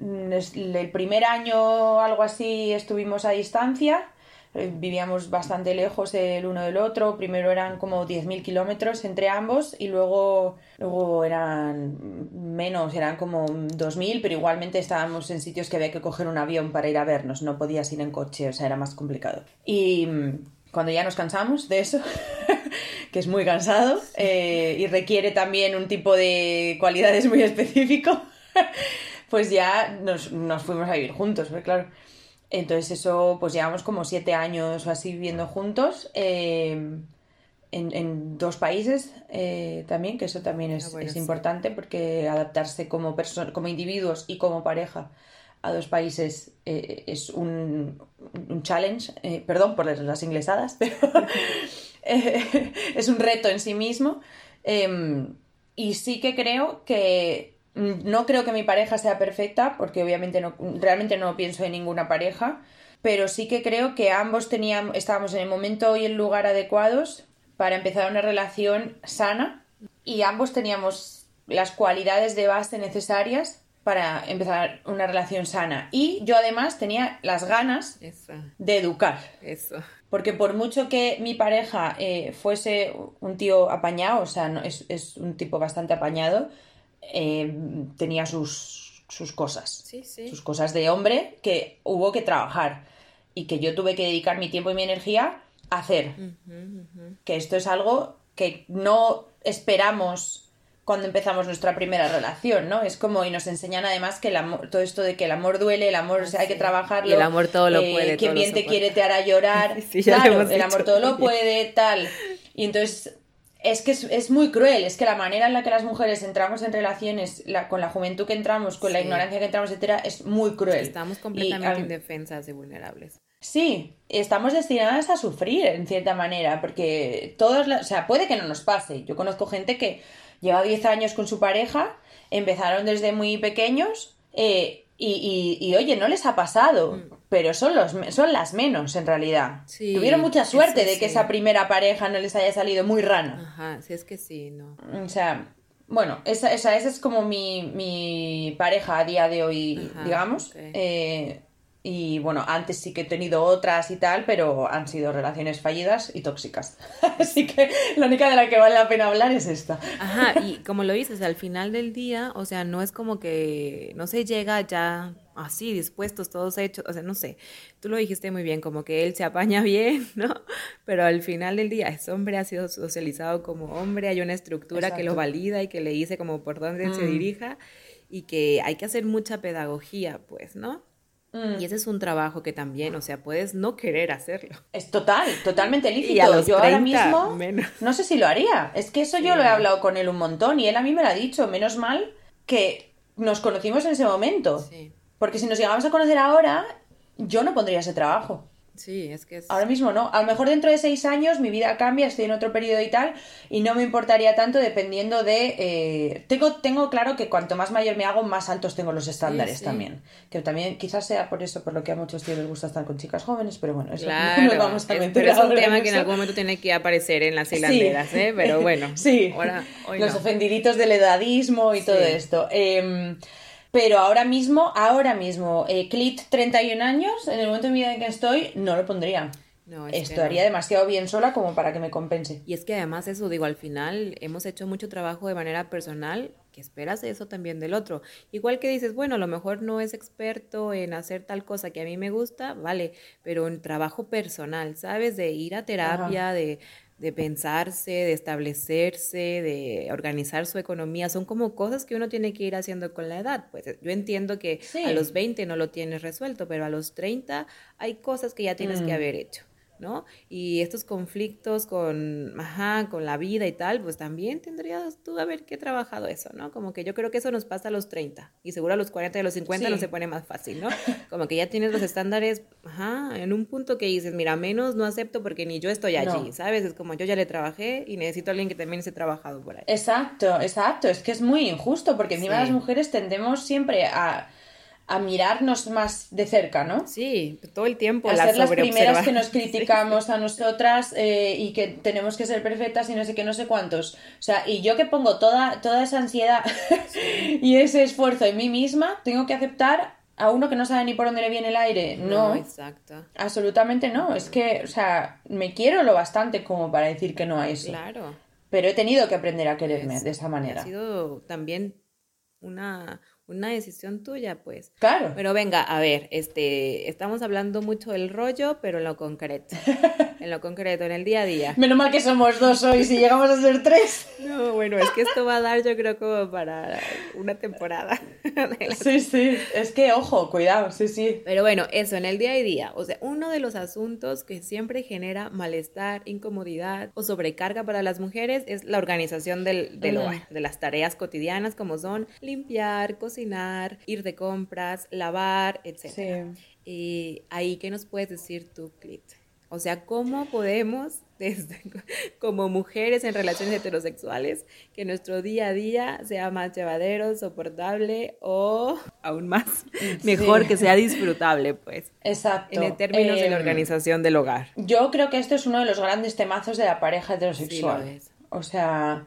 [SPEAKER 1] el primer año algo así estuvimos a distancia eh, vivíamos bastante lejos el uno del otro. Primero eran como 10.000 kilómetros entre ambos y luego, luego eran menos, eran como 2.000, pero igualmente estábamos en sitios que había que coger un avión para ir a vernos, no podías ir en coche, o sea, era más complicado. Y mm, cuando ya nos cansamos de eso, que es muy cansado eh, y requiere también un tipo de cualidades muy específico, pues ya nos, nos fuimos a vivir juntos, pero claro. Entonces eso, pues llevamos como siete años o así viviendo juntos. Eh, en, dos países eh, también, que eso también es, ah, importante porque adaptarse como, como individuos y como pareja a dos países eh, es un, un challenge, perdón por las inglesadas, pero es un reto en sí mismo. Em, y sí que creo que no creo que mi pareja sea perfecta, porque obviamente no, realmente no pienso en ninguna pareja, pero sí que creo que ambos teníamos, estábamos en el momento y el lugar adecuados para empezar una relación sana y ambos teníamos las cualidades de base necesarias para empezar una relación sana. Y yo además tenía las ganas de educar.
[SPEAKER 2] Eso.
[SPEAKER 1] Porque por mucho que mi pareja eh, fuese un tío apañado, o sea, no, es, es un tipo bastante apañado, eh, tenía sus, sus cosas. Sus cosas de hombre que hubo que trabajar y que yo tuve que dedicar mi tiempo y mi energía a hacer. Que esto es algo que no esperamos cuando empezamos nuestra primera relación, ¿no? Es como, y nos enseñan además que el amor, todo esto de que el amor duele, el amor, o sea, hay que trabajarlo.
[SPEAKER 2] el amor todo lo eh, puede.
[SPEAKER 1] Quien bien te quiere te hará llorar. claro, el amor todo lo puede, tal. Y entonces es que es, muy cruel, es que la manera en la que las mujeres entramos en relaciones, con la juventud que entramos, con la ignorancia que entramos, etcétera, es muy cruel.
[SPEAKER 2] Estamos completamente indefensas y vulnerables.
[SPEAKER 1] Sí, estamos destinadas a sufrir en cierta manera, porque todos, o sea, puede que no nos pase. Yo conozco gente que lleva 10 años con su pareja, empezaron desde muy pequeños, eh, y, y, oye, no les ha pasado, mm. Pero son, los, son las menos en realidad. Tuvieron mucha suerte de que esa primera pareja no les haya salido muy rana.
[SPEAKER 2] Ajá, si es que sí, ¿no?
[SPEAKER 1] O sea, bueno, esa, esa, esa es como mi, mi, pareja a día de hoy, digamos. Eh, y bueno, antes sí que he tenido otras y tal, pero han sido relaciones fallidas y tóxicas. Así que la única de la que vale la pena hablar es esta.
[SPEAKER 2] Ajá, y como lo dices, al final del día, o sea, no es como que no se llega ya así, dispuestos, todos hechos, o sea, no sé, tú lo dijiste muy bien, como que él se apaña bien, ¿no? Pero al final del día, ese hombre ha sido socializado como hombre, hay una estructura que lo valida y que le dice como por dónde se mm. dirija y que hay que hacer mucha pedagogía, pues, ¿no? Mm. Y ese es un trabajo que también, o sea, puedes no querer hacerlo.
[SPEAKER 1] Es total, totalmente lícito. yo ahora mismo no sé si lo haría. Es que eso yo lo he hablado con él un montón y él a mí me lo ha dicho. Menos mal que nos conocimos en ese momento. Porque si nos llegamos a conocer ahora, yo no pondría ese trabajo.
[SPEAKER 2] Sí, es que es...
[SPEAKER 1] Ahora mismo no. A lo mejor dentro de seis años mi vida cambia, estoy en otro periodo y tal, y no me importaría tanto dependiendo de... Eh, tengo, tengo claro que cuanto más mayor me hago, más altos tengo los estándares también. Que también quizás sea por eso, por lo que a muchos tíos les gusta estar con chicas jóvenes, pero bueno, eso
[SPEAKER 2] no lo vamos a meter. Pero es un tema que en algún momento tiene que aparecer en las hilanderas, ¿eh? Pero bueno.
[SPEAKER 1] sí. Ahora, los ofendiditos del edadismo y todo esto. Eh, pero ahora mismo, ahora mismo, eh, Clit 31 años, en el momento de mi vida en que estoy, no lo pondría. No, Estaría demasiado bien sola como para que me compense.
[SPEAKER 2] Y es que además eso, digo, al final hemos hecho mucho trabajo de manera personal, que esperas eso también del otro. Igual que dices, bueno, a lo mejor no es experto en hacer tal cosa que a mí me gusta, vale, pero en trabajo personal, ¿sabes? De ir a terapia, de de pensarse, de establecerse, de organizar su economía, son como cosas que uno tiene que ir haciendo con la edad. Pues yo entiendo que a los 20 no lo tienes resuelto, pero a los 30 hay cosas que ya tienes que mm. haber hecho. ¿No? Y estos conflictos con, ajá, con la vida y tal, pues también tendrías tú a ver qué trabajado eso, ¿no? Como que yo creo que eso nos pasa a los 30 y seguro a los 40 y a los 50 no se pone más fácil, ¿no? Como que ya tienes los estándares, ajá, en un punto que dices, mira, menos no acepto porque ni yo estoy allí, ¿sabes? Es como yo ya le trabajé y necesito a alguien que también se trabajado por ahí.
[SPEAKER 1] Exacto, exacto, es que es muy injusto porque encima las mujeres tendemos siempre a a mirarnos más de cerca, ¿no?
[SPEAKER 2] Sí, todo el tiempo.
[SPEAKER 1] A ser las primeras que nos criticamos a nosotras eh, y que tenemos que ser perfectas y no sé qué, no sé cuántos. O sea, y yo que pongo toda, toda esa ansiedad y ese esfuerzo en mí misma, tengo que aceptar a uno que no sabe ni por dónde le viene el aire. No, no,
[SPEAKER 2] exacto.
[SPEAKER 1] Absolutamente no. Es que, o sea, me quiero lo bastante como para decir que no a eso.
[SPEAKER 2] Claro.
[SPEAKER 1] Pero he tenido que aprender a quererme de esa manera.
[SPEAKER 2] Ha sido también una una decisión tuya, pues.
[SPEAKER 1] Claro.
[SPEAKER 2] Pero venga, a ver, este, estamos hablando mucho del rollo, pero en lo concreto. en lo concreto, en el día a día.
[SPEAKER 1] Menos mal que somos dos hoy, si llegamos a ser tres.
[SPEAKER 2] No, bueno, es que esto va a dar, yo creo, como para una temporada.
[SPEAKER 1] sí, sí. Es que, ojo, cuidado, sí, sí.
[SPEAKER 2] Pero bueno, eso, en el día a día. O sea, uno de los asuntos que siempre genera malestar, incomodidad o sobrecarga para las mujeres es la organización del, del hogar, de las tareas cotidianas, como son limpiar, cocinar ir de compras, lavar, etc. Y ahí, ¿qué nos puedes decir tú, Clit? O sea, ¿cómo podemos, desde, como mujeres en relaciones heterosexuales, que nuestro día a día sea más llevadero, soportable o aún más mejor que sea disfrutable, pues?
[SPEAKER 1] Exacto.
[SPEAKER 2] En términos de la em, organización del hogar.
[SPEAKER 1] Yo creo que esto es uno de los grandes temazos de la pareja heterosexual. O sea,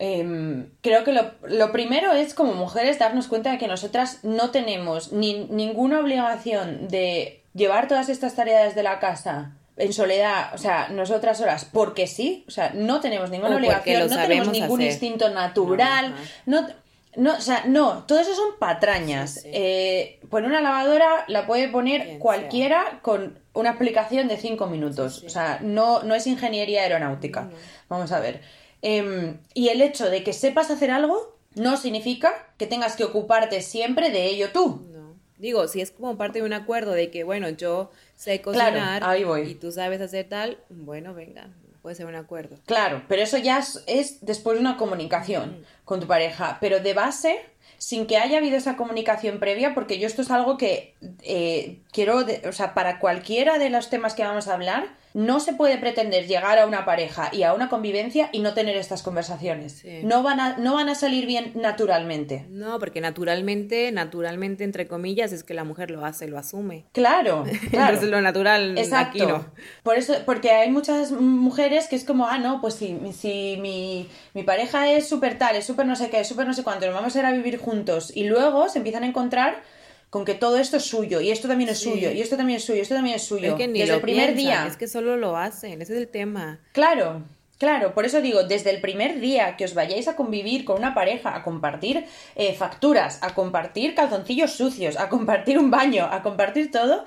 [SPEAKER 1] Em, creo que lo, primero es como mujeres darnos cuenta de que nosotras no tenemos ni, ninguna obligación de llevar todas estas tareas de la casa en soledad, o sea, nosotras solas, porque sí, o sea, no tenemos ninguna obligación, no tenemos ningún instinto natural, no, no, o sea, no, todo eso son patrañas. Eh, poner una lavadora la puede poner cualquiera con una aplicación de cinco minutos, o sea, no, no es ingeniería aeronáutica. Vamos a ver. Em, y el hecho de que sepas hacer algo no significa que tengas que ocuparte siempre de ello tú.
[SPEAKER 2] No. Digo, si es como parte de un acuerdo de que, bueno, yo sé cocinar y tú sabes hacer tal, bueno, venga, puede ser un acuerdo.
[SPEAKER 1] Claro, pero eso ya es, después de una comunicación con tu pareja. Pero de base, sin que haya habido esa comunicación previa, porque yo esto es algo que eh, quiero, o sea, para cualquiera de los temas que vamos a hablar, no se puede pretender llegar a una pareja y a una convivencia y no tener estas conversaciones. No, van a, no van a salir bien naturalmente.
[SPEAKER 2] No, porque naturalmente, naturalmente, entre comillas, es que la mujer lo hace, lo asume.
[SPEAKER 1] Claro, claro.
[SPEAKER 2] Entonces lo natural Exacto. aquí no.
[SPEAKER 1] Por eso, porque hay muchas mujeres que es como, ah, no, pues si, si mi, mi pareja es súper tal, es súper no sé qué, es súper no sé cuánto, nos vamos a ir a vivir juntos y luego se empiezan a encontrar con que todo esto es suyo y esto también es suyo y esto también es suyo, esto también es suyo. desde el primer día.
[SPEAKER 2] Es que solo lo hacen, ese es el tema.
[SPEAKER 1] Claro, claro, por eso digo, desde el primer día que os vayáis a convivir con una pareja, a compartir eh, facturas, a compartir calzoncillos sucios, a compartir un baño, a compartir todo,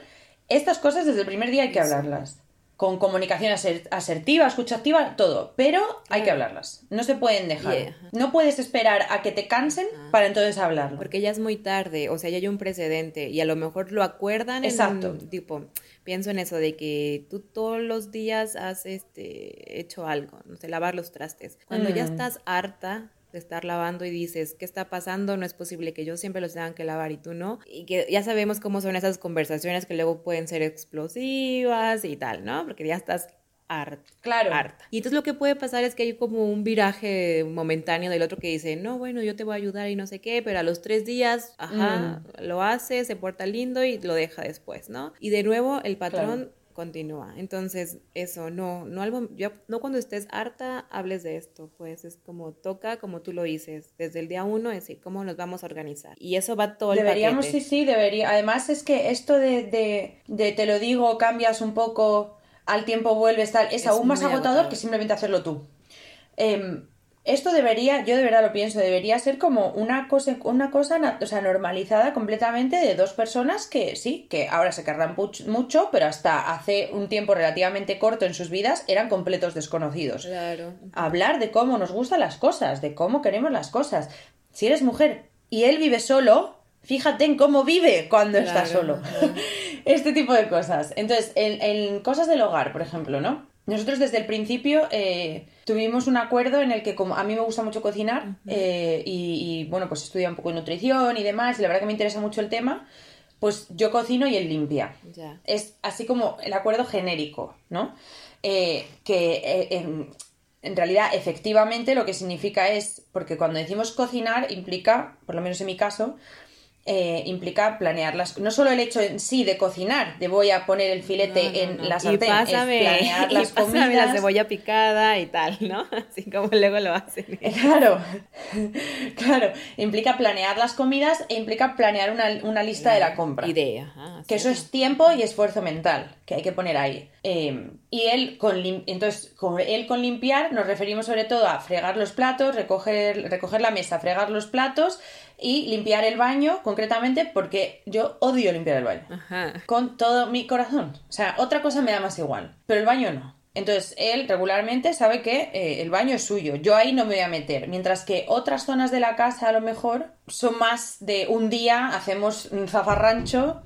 [SPEAKER 1] estas cosas desde el primer día hay que hablarlas con comunicación asertiva, escucha activa, todo, pero hay que hablarlas, no se pueden dejar. No puedes esperar a que te cansen para entonces hablarlo.
[SPEAKER 2] Porque ya es muy tarde, o sea, ya hay un precedente y a lo mejor lo acuerdan Exacto. tipo, pienso en eso de que tú todos los días has este hecho algo, no sé, lavar los trastes. Cuando ya mm. estás harta de estar lavando y dices, ¿qué está pasando? No es posible que yo siempre los tengan que lavar y tú no. Y que ya sabemos cómo son esas conversaciones que luego pueden ser explosivas y tal, ¿no? Porque ya estás harta.
[SPEAKER 1] Claro.
[SPEAKER 2] Harta. Y entonces lo que puede pasar es que hay como un viraje momentáneo del otro que dice, no, bueno, yo te voy a ayudar y no sé qué, pero a los tres días, ajá, mm. lo hace, se porta lindo y lo deja después, ¿no? Y de nuevo el patrón continúa. Entonces, eso, no, no algo, yo, no cuando estés harta hables de esto, pues es como toca, como tú lo dices, desde el día uno, es decir, cómo nos vamos a organizar. Y eso va todo
[SPEAKER 1] Deberíamos,
[SPEAKER 2] el
[SPEAKER 1] sí, sí, debería. Además es que esto de, de, de te lo digo, cambias un poco, al tiempo vuelves, tal, es, aún más agotador, que simplemente hacerlo tú. Eh, esto debería, yo de verdad lo pienso, debería ser como una cosa, una cosa o sea, normalizada completamente de dos personas que sí, que ahora se querrán mucho, pero hasta hace un tiempo relativamente corto en sus vidas eran completos desconocidos.
[SPEAKER 2] Claro.
[SPEAKER 1] Hablar de cómo nos gustan las cosas, de cómo queremos las cosas. Si eres mujer y él vive solo, fíjate en cómo vive cuando está solo. este tipo de cosas. Entonces, en cosas del hogar, por ejemplo, ¿no? Nosotros desde el principio eh, tuvimos un acuerdo en el que como a mí me gusta mucho cocinar eh, y, bueno, pues estudia un poco de nutrición y demás, y la verdad que me interesa mucho el tema, pues yo cocino y él limpia. Es así como el acuerdo genérico, ¿no? Eh, que en, en, realidad efectivamente lo que significa es, porque cuando decimos cocinar implica, por lo menos en mi caso, eh, implica planearlas. No solo el hecho en sí de cocinar, de voy a poner el filete en la sartén, es planear las comidas.
[SPEAKER 2] la cebolla picada y tal, ¿no? Así como luego lo hacen.
[SPEAKER 1] Claro, claro. Implica planear las comidas e implica planear una, lista de la compra.
[SPEAKER 2] Idea.
[SPEAKER 1] que eso es tiempo y esfuerzo mental que hay que poner ahí. Em, y él con, entonces, con él con limpiar nos referimos sobre todo a fregar los platos, recoger, recoger la mesa, fregar los platos y limpiar el baño, concretamente, porque yo odio limpiar el baño. Con todo mi corazón. O sea, otra cosa me da más igual, pero el baño no. Entonces, él regularmente sabe que eh, el baño es suyo. Yo ahí no me voy a meter. Mientras que otras zonas de la casa, a lo mejor, son más de un día, hacemos un zafarrancho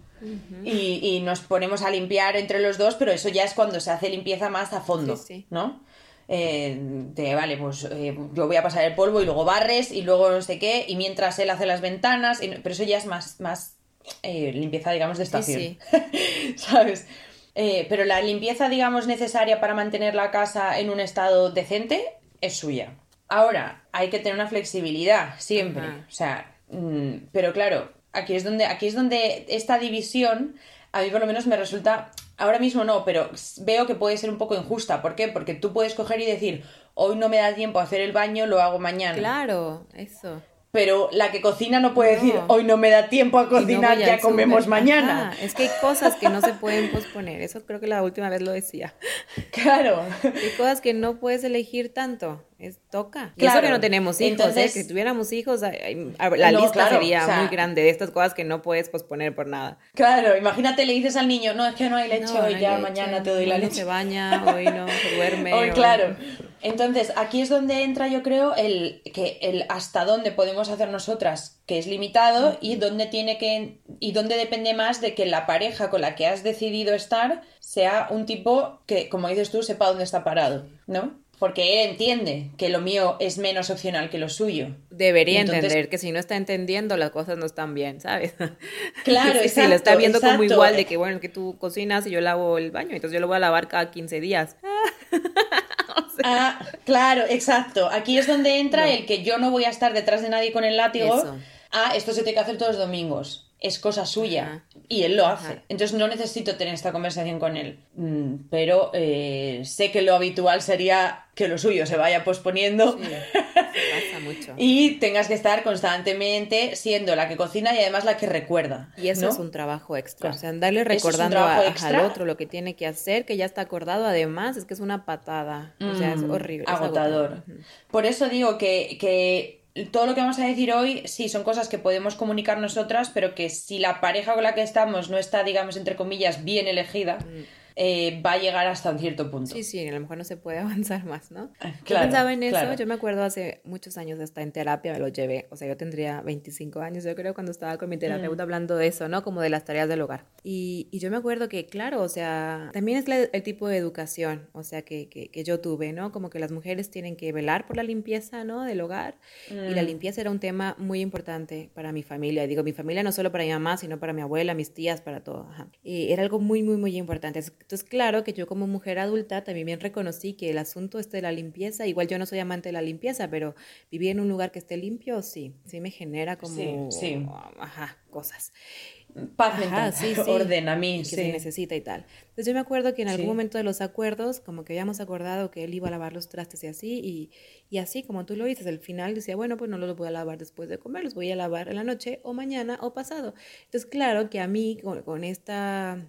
[SPEAKER 1] y, y, nos ponemos a limpiar entre los dos, pero eso ya es cuando se hace limpieza más a fondo, ¿no? Eh, de, vale, pues eh, yo voy a pasar el polvo y luego barres y luego no sé qué, y mientras él hace las ventanas, pero eso ya es más, más eh, limpieza, digamos, de estación, ¿sabes? Eh, pero la limpieza, digamos, necesaria para mantener la casa en un estado decente es suya. Ahora, hay que tener una flexibilidad siempre, o sea, mm, pero claro, aquí es donde, aquí es donde esta división a mí por lo menos me resulta Ahora mismo no, pero veo que puede ser un poco injusta. ¿Por qué? Porque tú puedes coger y decir, hoy no me da tiempo a hacer el baño, lo hago mañana.
[SPEAKER 2] Claro, eso
[SPEAKER 1] pero la que cocina no puede decir, hoy no me da tiempo a cocinar, ya comemos mañana.
[SPEAKER 2] es que hay cosas que no se pueden posponer, eso creo que la última vez lo decía.
[SPEAKER 1] Claro.
[SPEAKER 2] Hay cosas que no puedes elegir tanto, es toca. Y eso que no tenemos hijos, ¿eh? Entonces, si tuviéramos hijos, la lista sería muy grande de estas cosas que no puedes posponer por nada.
[SPEAKER 1] Claro, imagínate, le dices al niño, no, es que no hay leche hoy, ya mañana te doy la leche.
[SPEAKER 2] se baña, hoy no, se duerme.
[SPEAKER 1] Hoy, claro. Entonces, aquí es donde entra, yo creo, el que el hasta dónde podemos hacer nosotras, que es limitado, y dónde tiene que. y dónde depende más de que la pareja con la que has decidido estar sea un tipo que, como dices tú, sepa dónde está parado, ¿no? Porque él entiende que lo mío es menos opcional que lo suyo.
[SPEAKER 2] Debería entender que si no está entendiendo, las cosas no están bien, ¿sabes?
[SPEAKER 1] Claro,
[SPEAKER 2] sí,
[SPEAKER 1] Si
[SPEAKER 2] lo está viendo como igual de que, bueno, que tú cocinas y yo lavo el baño, entonces yo lo voy a lavar cada 15 días.
[SPEAKER 1] Ah, claro, exacto. Aquí es donde entra el que yo no voy a estar detrás de nadie con el látigo. Ah, esto se tiene que hacer todos los domingos es cosa suya y él lo hace. Entonces no necesito tener esta conversación con él. Mm, pero eh, sé que lo habitual sería que lo suyo se vaya posponiendo
[SPEAKER 2] pasa mucho.
[SPEAKER 1] y tengas que estar constantemente siendo la que cocina y además la que recuerda.
[SPEAKER 2] Y eso es un trabajo extra. O sea, andarle recordando al otro lo que tiene que hacer, que ya está acordado. Además, es que es una patada. o sea, es mm, horrible.
[SPEAKER 1] Agotador. Por eso digo que, que todo lo que vamos a decir hoy, sí, son cosas que podemos comunicar nosotras, pero que si la pareja con la que estamos no está, digamos, entre comillas, bien elegida, mm. Eh, va a llegar hasta un cierto punto.
[SPEAKER 2] Sí, sí, a lo mejor no se puede avanzar más, ¿no? Ah, yo pensaba en eso, yo me acuerdo hace muchos años hasta en terapia me lo llevé, o sea, yo tendría 25 años, yo creo, cuando estaba con mi terapeuta mm. hablando de eso, ¿no? Como de las tareas del hogar. Y, y yo me acuerdo que, claro, o sea, también es el tipo de educación, o sea, que, que, que, yo tuve, ¿no? Como que las mujeres tienen que velar por la limpieza, ¿no? Del hogar. Y la mm. limpieza era un tema muy importante para mi familia. Digo, mi familia no solo para mi mamá, sino para mi abuela, mis tías, para todo. Y era algo muy, muy, muy importante. Entonces, claro que yo como mujer adulta también bien reconocí que el asunto este de la limpieza, igual yo no soy amante de la limpieza, pero vivir en un lugar que esté limpio, sí, sí me genera como, sí, ajá, cosas
[SPEAKER 1] paz mental, sí, sí, orden a mí,
[SPEAKER 2] que se necesita y tal. Entonces yo me acuerdo que en algún momento de los acuerdos, como que habíamos acordado que él iba a lavar los trastes y así, y, y así como tú lo dices, al final decía, bueno, pues no los voy a lavar después de comer, los voy a lavar en la noche o mañana o pasado. Entonces claro que a mí con, con esta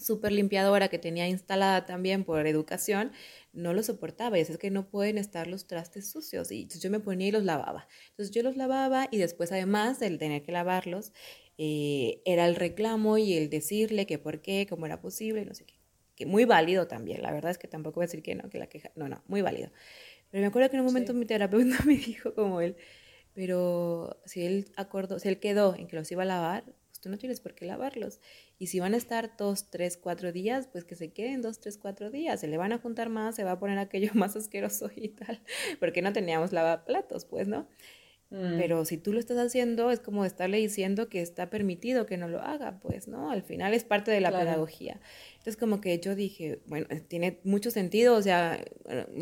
[SPEAKER 2] super limpiadora que tenía instalada también por educación, no lo soportaba y es que no pueden estar los trastes sucios y entonces yo me ponía y los lavaba. Entonces yo los lavaba y después además del tener que lavarlos, eh, era el reclamo y el decirle que por qué, cómo era posible, no sé qué. Que muy válido también, la verdad es que tampoco voy a decir que no, que la queja, no, no, muy válido. Pero me acuerdo que en un momento mi terapeuta me dijo como él, pero si él acordó, si él quedó en que los iba a lavar, pues tú no tienes por qué lavarlos. Y si van a estar dos, tres, cuatro días, pues que se queden dos, tres, cuatro días. Se le van a juntar más, se va a poner aquello más asqueroso y tal, porque no teníamos lavaplatos, pues, ¿no? Mm. Pero si tú lo estás haciendo, es como estarle diciendo que está permitido que no lo haga, pues, ¿no? Al final es parte de la pedagogía. Entonces, como que yo dije, bueno, eh, tiene mucho sentido, o sea,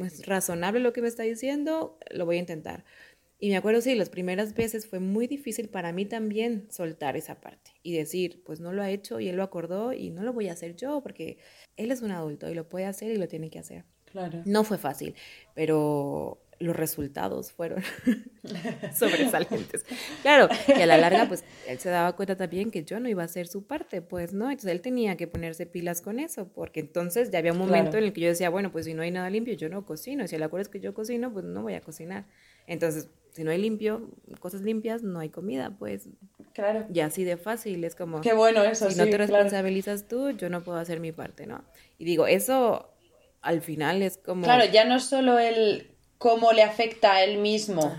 [SPEAKER 2] es razonable lo que me está diciendo, lo voy a intentar. Y me acuerdo, sí, las primeras veces fue muy difícil para mí también soltar esa parte y decir, pues no lo ha hecho y él lo acordó y no lo voy a hacer yo porque él es un adulto y lo puede hacer y lo tiene que hacer. Claro. No fue fácil, pero los resultados fueron sobresalientes. Claro, y a la larga, pues él se daba cuenta también que yo no iba a hacer su parte, pues, ¿no? Entonces él tenía que ponerse pilas con eso, porque entonces ya había un momento en el que yo decía, bueno, pues si no hay nada limpio, yo no cocino. Si el acuerdo es que yo cocino, pues no voy a cocinar. Entonces, si no hay limpio, cosas limpias, no hay comida, pues. Claro. Y así de fácil, es como.
[SPEAKER 1] Qué bueno eso,
[SPEAKER 2] Si no te responsabilizas tú, yo no puedo hacer mi parte, ¿no? Y digo, eso al final es como.
[SPEAKER 1] Claro, ya no solo el cómo le afecta a él mismo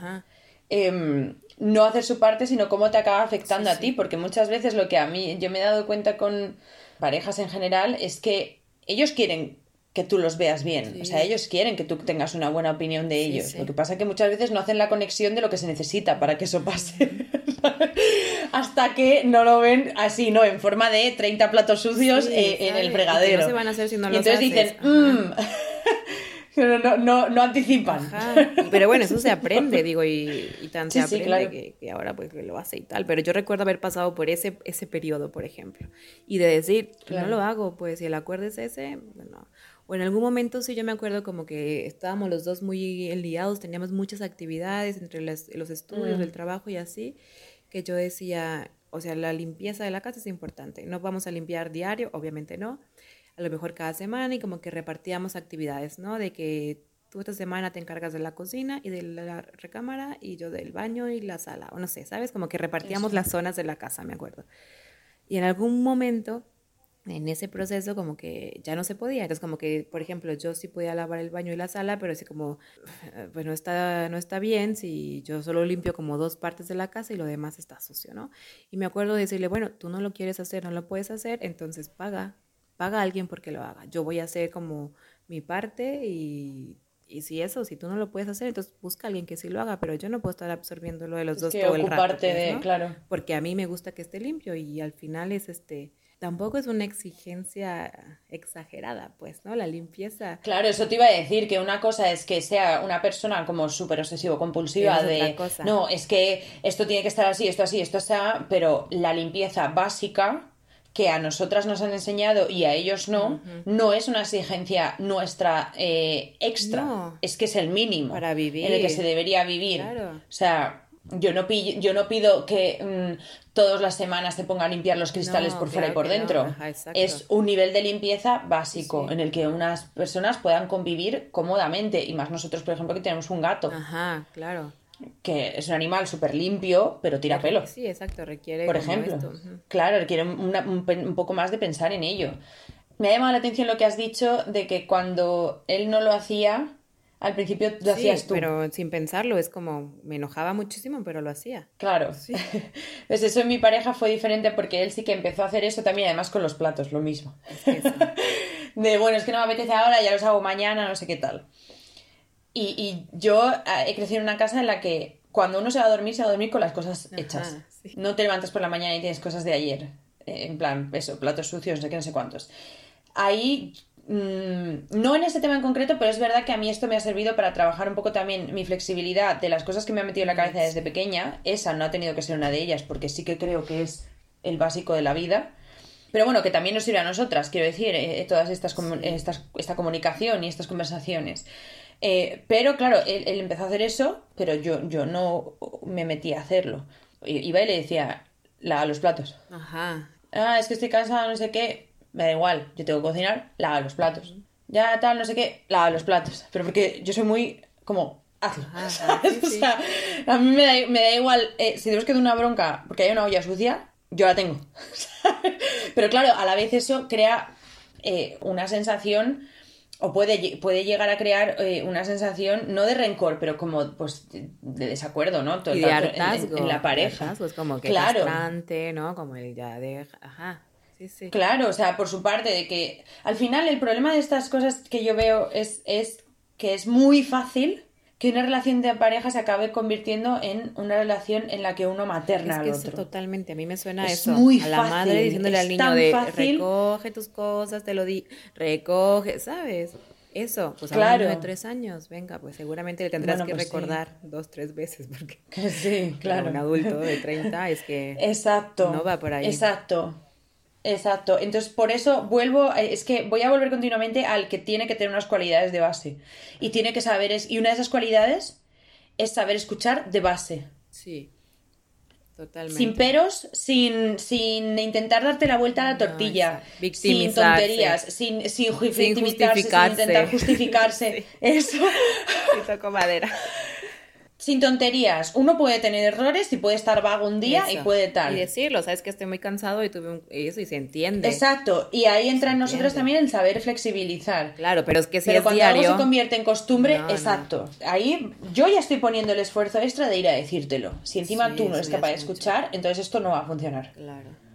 [SPEAKER 1] em, no hacer su parte, sino cómo te acaba afectando a ti, porque muchas veces lo que a mí yo me he dado cuenta con parejas en general es que ellos quieren que tú los veas bien, o sea, ellos quieren que tú tengas una buena opinión de ellos. Lo que pasa es que muchas veces no hacen la conexión de lo que se necesita para que eso pase. Hasta que no lo ven así, ¿no? En forma de 30 platos sucios eh, en el fregadero.
[SPEAKER 2] se van a hacer si no y
[SPEAKER 1] entonces dicen, mmm, pero no, no, no anticipan.
[SPEAKER 2] Pero bueno, eso se aprende, digo, y, y tan se aprende que, ahora pues lo hace y tal. Pero yo recuerdo haber pasado por ese, ese periodo, por ejemplo, y de decir, no lo hago, pues si el acuerdo es ese, bueno. O en algún momento sí yo me acuerdo como que estábamos los dos muy liados, teníamos muchas actividades entre los, los estudios, el mm. trabajo y así, que yo decía, o sea, la limpieza de la casa es importante. No vamos a limpiar diario, obviamente no, a lo mejor cada semana y como que repartíamos actividades, ¿no? De que tú esta semana te encargas de la cocina y de la recámara y yo del baño y la sala, o no sé, ¿sabes? Como que repartíamos las zonas de la casa, me acuerdo. Y en algún momento, en ese proceso, como que ya no se podía. Entonces, como que, por ejemplo, yo sí podía lavar el baño y la sala, pero así como, pues no está, no está bien si yo solo limpio como dos partes de la casa y lo demás está sucio, ¿no? Y me acuerdo de decirle, bueno, tú no lo quieres hacer, no lo puedes hacer, entonces paga paga a alguien porque lo haga. Yo voy a hacer como mi parte y, y si eso, si tú no lo puedes hacer, entonces busca a alguien que sí lo haga, pero yo no puedo estar absorbiendo lo de los dos todo el rato. Pues, de, claro. Porque a mí me gusta que esté limpio y al final es este tampoco es una exigencia exagerada, pues, ¿no? La limpieza.
[SPEAKER 1] Claro, eso te iba a decir, que una cosa es que sea una persona como súper obsesivo compulsiva de, no, es que esto tiene que estar así, esto así, esto así, pero la limpieza básica que a nosotras nos han enseñado y a ellos no, no es una exigencia nuestra eh, extra, es que es el mínimo
[SPEAKER 2] para vivir.
[SPEAKER 1] en el que se debería vivir. O sea, yo no, pido, yo no pido que mm, todas las semanas te ponga a limpiar los cristales por fuera y por dentro. es un nivel de limpieza básico en el que unas personas puedan convivir cómodamente. Y más nosotros, por ejemplo, que tenemos un gato.
[SPEAKER 2] Ajá, claro
[SPEAKER 1] que es un animal súper limpio, pero tira pelo.
[SPEAKER 2] Sí, exacto, requiere.
[SPEAKER 1] Por ejemplo, claro, requiere un, poco más de pensar en ello. me ha llamado la atención lo que has dicho de que cuando él no lo hacía, al principio lo hacías tú.
[SPEAKER 2] Pero sin pensarlo, es como, me enojaba muchísimo, pero lo hacía.
[SPEAKER 1] Claro. Sí. pues eso en mi pareja fue diferente porque él sí que empezó a hacer eso también, además con los platos, lo mismo. de, bueno, es que no me apetece ahora, ya los hago mañana, no sé qué tal. Y, y yo eh, he crecido en una casa en la que cuando uno se va a dormir, se va a dormir con las cosas hechas. No te levantas por la mañana y tienes cosas de ayer. Eh, en plan, eso, platos sucios, no sé qué, no sé cuántos. Ahí no en este tema en concreto, pero es verdad que a mí esto me ha servido para trabajar un poco también mi flexibilidad de las cosas que me ha metido en la cabeza desde pequeña. Esa no ha tenido que ser una de ellas, porque sí que creo que es el básico de la vida. Pero bueno, que también nos sirve a nosotras, quiero decir, eh, todas estas, esta comunicación y estas conversaciones. Eh, pero claro, él, empezó a hacer eso, pero yo, yo no me metí a hacerlo. Iba y le decía, lava los platos. Ajá. Ah, es que estoy cansada, no sé qué me da igual, yo tengo que cocinar, lava los platos. Ya tal, no sé qué, lava los platos. Pero porque yo soy muy como, hazlo. o sea, a mí me da, me da igual, eh, si tenemos que dar una bronca porque hay una olla sucia, yo la tengo. Pero claro, a la vez eso crea eh, una sensación o puede, puede llegar a crear eh, una sensación no de rencor, pero como pues de, desacuerdo, ¿no?
[SPEAKER 2] Todo, y de hartazgo, en, la pareja. es como que claro. ¿no? Como el ya de ajá.
[SPEAKER 1] Claro, o sea, por su parte, de que al final el problema de estas cosas que yo veo es, es que es muy fácil que una relación de pareja se acabe convirtiendo en una relación en la que uno materna es que al otro.
[SPEAKER 2] totalmente, a mí me suena eso. Muy a la madre diciéndole al niño de recoge tus cosas, te lo di, recoge, ¿sabes? Eso, pues claro. a de tres años, venga, pues seguramente le tendrás que pues recordar dos, tres veces, porque
[SPEAKER 1] sí, claro.
[SPEAKER 2] un adulto de 30 es que
[SPEAKER 1] exacto,
[SPEAKER 2] no va por ahí.
[SPEAKER 1] Exacto. Exacto, entonces por eso vuelvo, eh, es que voy a volver continuamente al que tiene que tener unas cualidades de base y tiene que saber, es, y una de esas cualidades es saber escuchar de base.
[SPEAKER 2] Sí, totalmente.
[SPEAKER 1] Sin peros, sin, sin intentar darte la vuelta a la tortilla, sin tonterías, sin, sin, justificarse, sin intentar justificarse. Eso.
[SPEAKER 2] Y toco madera
[SPEAKER 1] sin tonterías. Uno puede tener errores y puede estar vago un día y puede tal.
[SPEAKER 2] Y decirlo, sabes que estoy muy cansado y tuve un... eso y se entiende.
[SPEAKER 1] Exacto. Y ahí entra en nosotros también el saber flexibilizar.
[SPEAKER 2] Claro, pero es que si
[SPEAKER 1] pero
[SPEAKER 2] es
[SPEAKER 1] cuando algo se convierte en costumbre, exacto. Ahí yo ya estoy poniendo el esfuerzo extra de ir a decírtelo. Si encima tú no eres capaz de escuchar, entonces esto no va a funcionar.
[SPEAKER 2] Claro.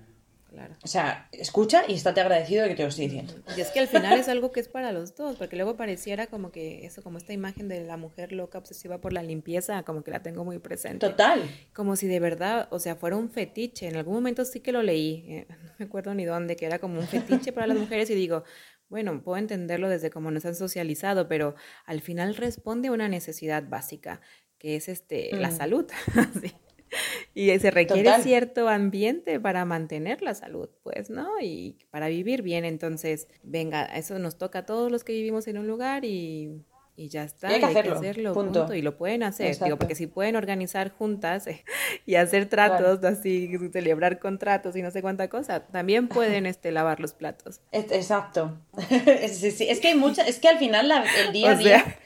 [SPEAKER 2] Claro.
[SPEAKER 1] O sea, escucha y estate agradecido de que te lo estoy diciendo.
[SPEAKER 2] Y es que al final es algo que es para los dos, porque luego pareciera como que eso, como esta imagen de la mujer loca obsesiva por la limpieza, como que la tengo muy presente.
[SPEAKER 1] Total.
[SPEAKER 2] Como si de verdad, o sea, fuera un fetiche. En algún momento sí que lo leí, eh, no me acuerdo ni dónde, que era como un fetiche para las mujeres y digo, bueno, puedo entenderlo desde cómo nos han socializado, pero al final responde a una necesidad básica, que es este, la mm. salud. y se requiere cierto ambiente para mantener la salud, pues, ¿no? Y para vivir bien. Entonces, venga, eso nos toca a todos los que vivimos en un lugar y, ya está.
[SPEAKER 1] hay que hacerlo, punto.
[SPEAKER 2] Y lo pueden hacer, digo, porque si pueden organizar juntas y hacer tratos así, celebrar contratos y no sé cuánta cosa, también pueden este, lavar los platos.
[SPEAKER 1] Exacto. es que hay muchas, es que al final el día a día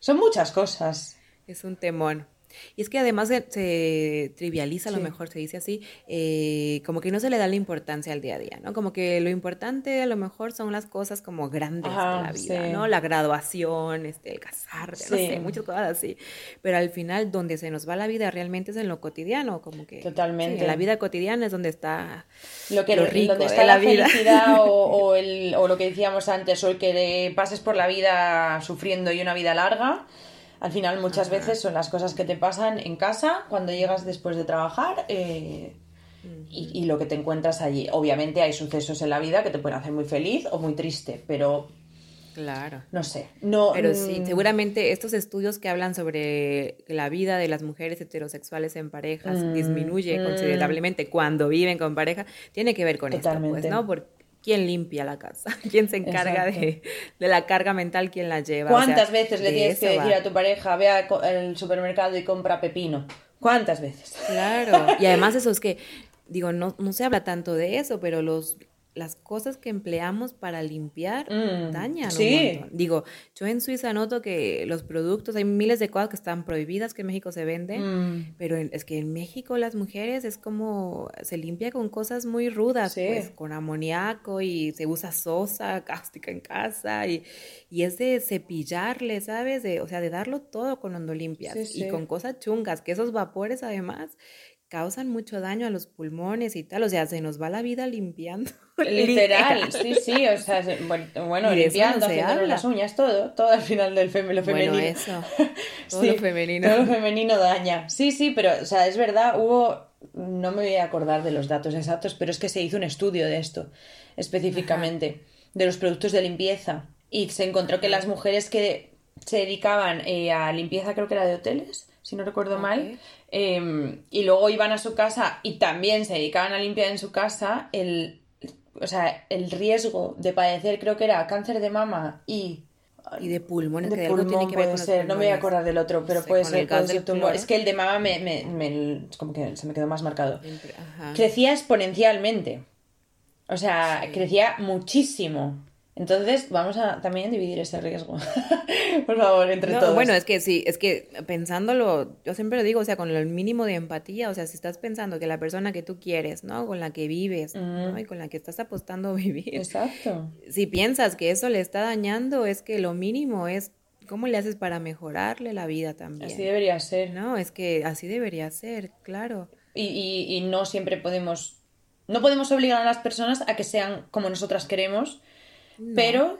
[SPEAKER 1] son muchas cosas.
[SPEAKER 2] Es un temón. Y es que además se, trivializa, a lo mejor se dice así, eh, como que no se le da la importancia al día a día, ¿no? Como que lo importante a lo mejor son las cosas como grandes de la vida, ¿no? La graduación, este, el casarte, no sé, muchas cosas así. Pero al final, donde se nos va la vida realmente es en lo cotidiano, como que...
[SPEAKER 1] Totalmente.
[SPEAKER 2] en la vida cotidiana es donde está
[SPEAKER 1] lo, que, rico donde está la, felicidad o, el, o lo que decíamos antes, o el que pases por la vida sufriendo y una vida larga al final muchas veces son las cosas que te pasan en casa cuando llegas después de trabajar eh, y, lo que te encuentras allí. Obviamente hay sucesos en la vida que te pueden hacer muy feliz o muy triste, pero...
[SPEAKER 2] Claro.
[SPEAKER 1] No sé. No,
[SPEAKER 2] pero sí, mm, seguramente estos estudios que hablan sobre la vida de las mujeres heterosexuales en parejas mm, disminuye mm. considerablemente cuando viven con pareja, tiene que ver con esto, pues, ¿no? Porque quién limpia la casa, quién se encarga de, la carga mental, quién la lleva.
[SPEAKER 1] ¿Cuántas veces le tienes que decir a tu pareja, ve al supermercado y compra pepino? ¿Cuántas veces?
[SPEAKER 2] Claro, y además eso es que, digo, no, no se habla tanto de eso, pero los las cosas que empleamos para limpiar mm, dañan sí. Digo, yo en Suiza noto que los productos, hay miles de cosas que están prohibidas que en México se venden, mm. pero es que en México las mujeres es como se limpia con cosas muy rudas, pues, con amoníaco y se usa sosa cáustica en casa y, y es de cepillarle, ¿sabes? De, o sea, de darlo todo con cuando limpias y con cosas chungas, que esos vapores además causan mucho daño a los pulmones y tal, o sea, se nos va la vida limpiando.
[SPEAKER 1] Literal, sí, sí, o sea, bueno, limpiando, no las uñas, todo, todo al final del lo femenino. Bueno, eso, todo lo femenino. Todo lo femenino daña. Sí, sí, pero, o sea, es verdad, hubo, no me voy a acordar de los datos exactos, pero es que se hizo un estudio de esto, específicamente, de los productos de limpieza, y se encontró que las mujeres que se dedicaban eh, a limpieza, creo que era de hoteles, si no recuerdo mal, em, y luego iban a su casa y también se dedicaban a limpiar en su casa, el, o sea, el riesgo de padecer, creo que era cáncer de mama y
[SPEAKER 2] y de pulmones,
[SPEAKER 1] de que pulmón tiene que puede ser, no me voy a acordar del otro, pero puede ser, puede tumor. Es que el de mama me, me, me, como que se me quedó más marcado. Crecía exponencialmente. O sea, crecía muchísimo. Entonces, vamos a también dividir ese riesgo, por favor, entre todos.
[SPEAKER 2] Bueno, es que sí, es que pensándolo, yo siempre lo digo, o sea, con el mínimo de empatía, o sea, si estás pensando que la persona que tú quieres, ¿no? Con la que vives, ¿no? Y con la que estás apostando a vivir. Exacto. Si piensas que eso le está dañando, es que lo mínimo es cómo le haces para mejorarle la vida también.
[SPEAKER 1] Así debería ser.
[SPEAKER 2] No, es que así debería ser, claro.
[SPEAKER 1] Y, y, y no siempre podemos, no podemos obligar a las personas a que sean como nosotras queremos pero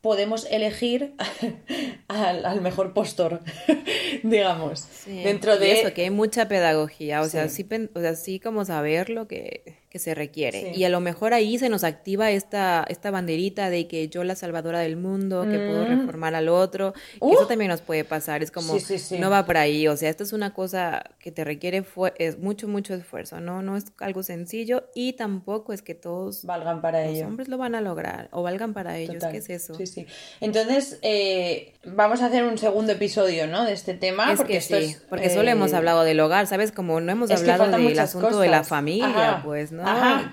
[SPEAKER 1] podemos elegir al, mejor postor, digamos. Dentro de
[SPEAKER 2] eso, que hay mucha pedagogía, o sea, sí, o sea, sí como saber lo que se requiere. Y a lo mejor ahí se nos activa esta, esta banderita de que yo la salvadora del mundo, que puedo mm. reformar al otro, que eso también nos puede pasar, es como, no va por ahí, o sea, esto es una cosa que te requiere es mucho, mucho esfuerzo, ¿no? No es algo sencillo y tampoco es que todos
[SPEAKER 1] valgan para
[SPEAKER 2] los hombres lo van a lograr o valgan para ellos, ¿qué es eso?
[SPEAKER 1] Sí, sí. Entonces, eh, vamos a hacer un segugo episodio, ¿no? De este tema, porque
[SPEAKER 2] sí, porque solo hemos eh, hablado del hogar, ¿sabes? Como no hemos hablado del asunto de la familia, pues, ¿no?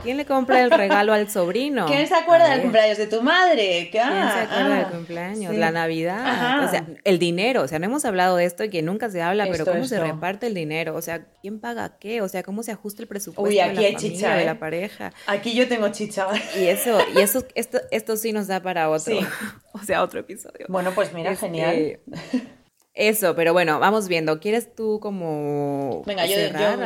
[SPEAKER 2] ¿Quién le compra el regalo al sobrino?
[SPEAKER 1] ¿Quién se acuerda del cumpleaños de tu madre?
[SPEAKER 2] ¿Quién se acuerda del cumpleaños? La Navidad. O sea, el dinero. O sea, no hemos hablado de esto y que nunca se habla, pero cómo se reparte el dinero. O sea, ¿quién paga qué? O sea, cómo se ajusta el presupuesto Uy, aquí de la hay familia, chicha, de la ¿eh? pareja.
[SPEAKER 1] Aquí yo tengo chicha.
[SPEAKER 2] Y eso, y eso, esto, esto sí nos da para otro. o sea, otro episodio.
[SPEAKER 1] Bueno, pues mira, este, genial.
[SPEAKER 2] Eso, pero bueno, vamos viendo. ¿Quieres tú como...
[SPEAKER 1] Venga, yo,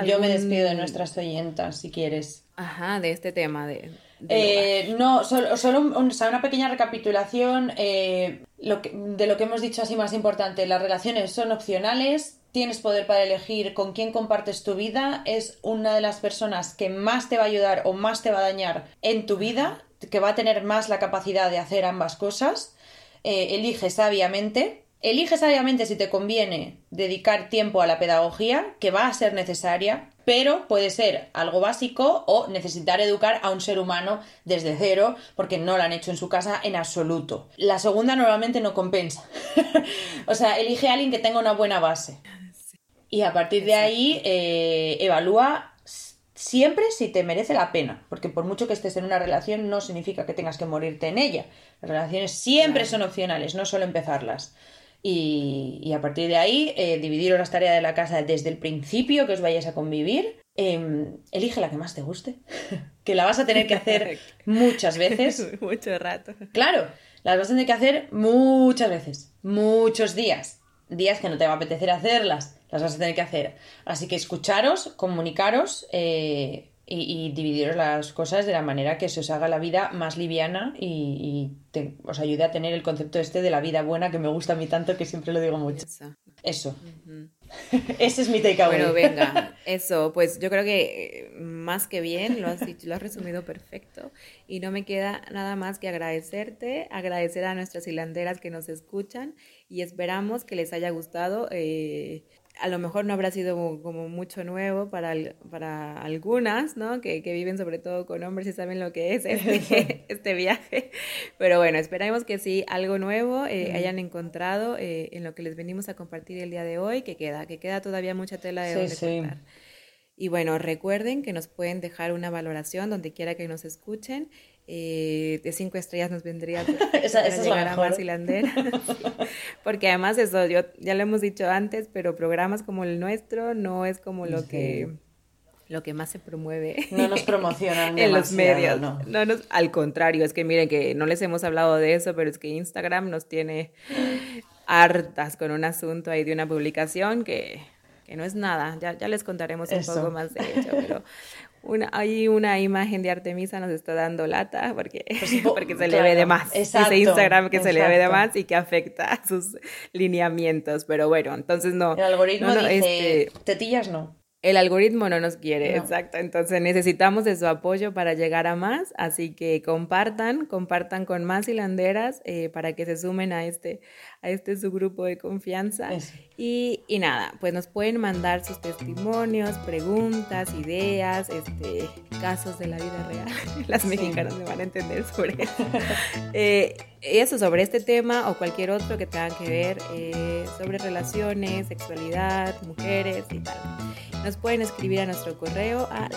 [SPEAKER 1] yo, me despido de nuestras oyentas, si quieres.
[SPEAKER 2] Ajá, de este tema de...
[SPEAKER 1] Eh, no, solo, solo una pequeña recapitulación eh, de lo que hemos dicho así más importante. Las relaciones son opcionales, tienes poder para elegir con quién compartes tu vida, es una de las personas que más te va a ayudar o más te va a dañar en tu vida, que va a tener más la capacidad de hacer ambas cosas. Eh, elige sabiamente Elige sabiamente si te conviene dedicar tiempo a la pedagogía, que va a ser necesaria, pero puede ser algo básico o necesitar educar a un ser humano desde cero porque no lo han hecho en su casa en absoluto. La segunda normalmente no compensa. o sea, elige a alguien que tenga una buena base. Y a partir de ahí eh, evalúa siempre si te merece la pena, porque por mucho que estés en una relación no significa que tengas que morirte en ella. Las relaciones siempre son opcionales, no solo empezarlas. Y, a partir de ahí, eh, dividiros las tareas de la casa desde el principio que os vayáis a convivir. Em, elige la que más te guste, que la vas a tener que hacer muchas veces.
[SPEAKER 2] Mucho rato.
[SPEAKER 1] Claro, las vas a tener que hacer muchas veces, muchos días. Días que no te va a apetecer hacerlas, las vas a tener que hacer. Así que escucharos, comunicaros, eh, y, dividiros las cosas de la manera que se os haga la vida más liviana y, os ayude a tener el concepto este de la vida buena que me gusta a mí tanto que siempre lo digo mucho. Eso. Ese es mi takeaway.
[SPEAKER 2] Bueno, venga, eso, pues yo creo que eh, más que bien lo has dicho, lo has resumido perfecto y no me queda nada más que agradecerte, agradecer a nuestras hilanderas que nos escuchan y esperamos que les haya gustado. Eh, a lo mejor no habrá sido como mucho nuevo para, para algunas, ¿no? Que, que, viven sobre todo con hombres y saben lo que es este, este viaje. Pero bueno, esperamos que sí, algo nuevo eh, hayan encontrado eh, en lo que les venimos a compartir el día de hoy, que queda, que queda todavía mucha tela de donde cortar. Y bueno, recuerden que nos pueden dejar una valoración donde quiera que nos escuchen. Eh, de cinco estrellas nos vendría
[SPEAKER 1] esa, para llegar a más
[SPEAKER 2] hilandera. Porque además eso, yo ya lo hemos dicho antes, pero programas como el nuestro no es como lo que lo que más se promueve.
[SPEAKER 1] No nos promocionan
[SPEAKER 2] en los medios. No. no nos, al contrario, es que miren que no les hemos hablado de eso, pero es que Instagram nos tiene hartas con un asunto ahí de una publicación que, que no es nada. Ya, ya les contaremos un poco más de ello, pero una, hay una imagen de Artemisa nos está dando lata porque, pues porque se le ve de más. Exacto, Dice Instagram que se le ve de más y que afecta sus lineamientos. Pero bueno, entonces no.
[SPEAKER 1] El algoritmo dice, este, tetillas no.
[SPEAKER 2] El algoritmo no nos quiere, exacto. Entonces necesitamos de su apoyo para llegar a más. Así que compartan, compartan con más hilanderas eh, para que se sumen a este, a este su grupo de confianza. Y, y, nada, pues nos pueden mandar sus testimonios, preguntas, ideas, este, casos de la vida real. Las mexicanas me van a entender sobre eso. eh, eso sobre este tema o cualquier otro que tengan que ver eh, sobre relaciones, sexualidad, mujeres y tal. Nos pueden escribir a nuestro correo a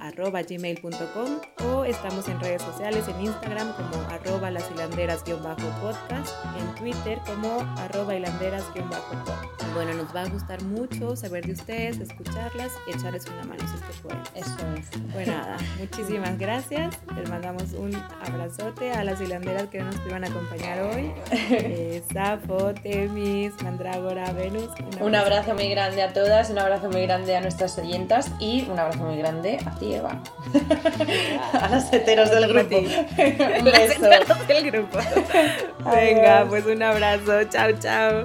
[SPEAKER 2] lashilanderas.podcast.gmail.com o estamos en redes sociales en Instagram como arroba lasilanderas-podcast, en Twitter como arroba hilanderas-podcast. Bueno, nos va a gustar mucho saber de ustedes, escucharlas y echarles una mano si es que pueden.
[SPEAKER 1] Eso es.
[SPEAKER 2] Pues nada, muchísimas gracias. Les mandamos un abrazote a las hilanderas que nos iban a acompañar hoy. Eh, Safo, Temis, Mandrágora, Venus.
[SPEAKER 1] Un abrazo. muy grande a todas, un abrazo muy grande a nuestras oyentas y un abrazo muy grande a ti, Eva. a las heteros del grupo.
[SPEAKER 2] las heteros del grupo. Venga, pues un abrazo. Chao, chao.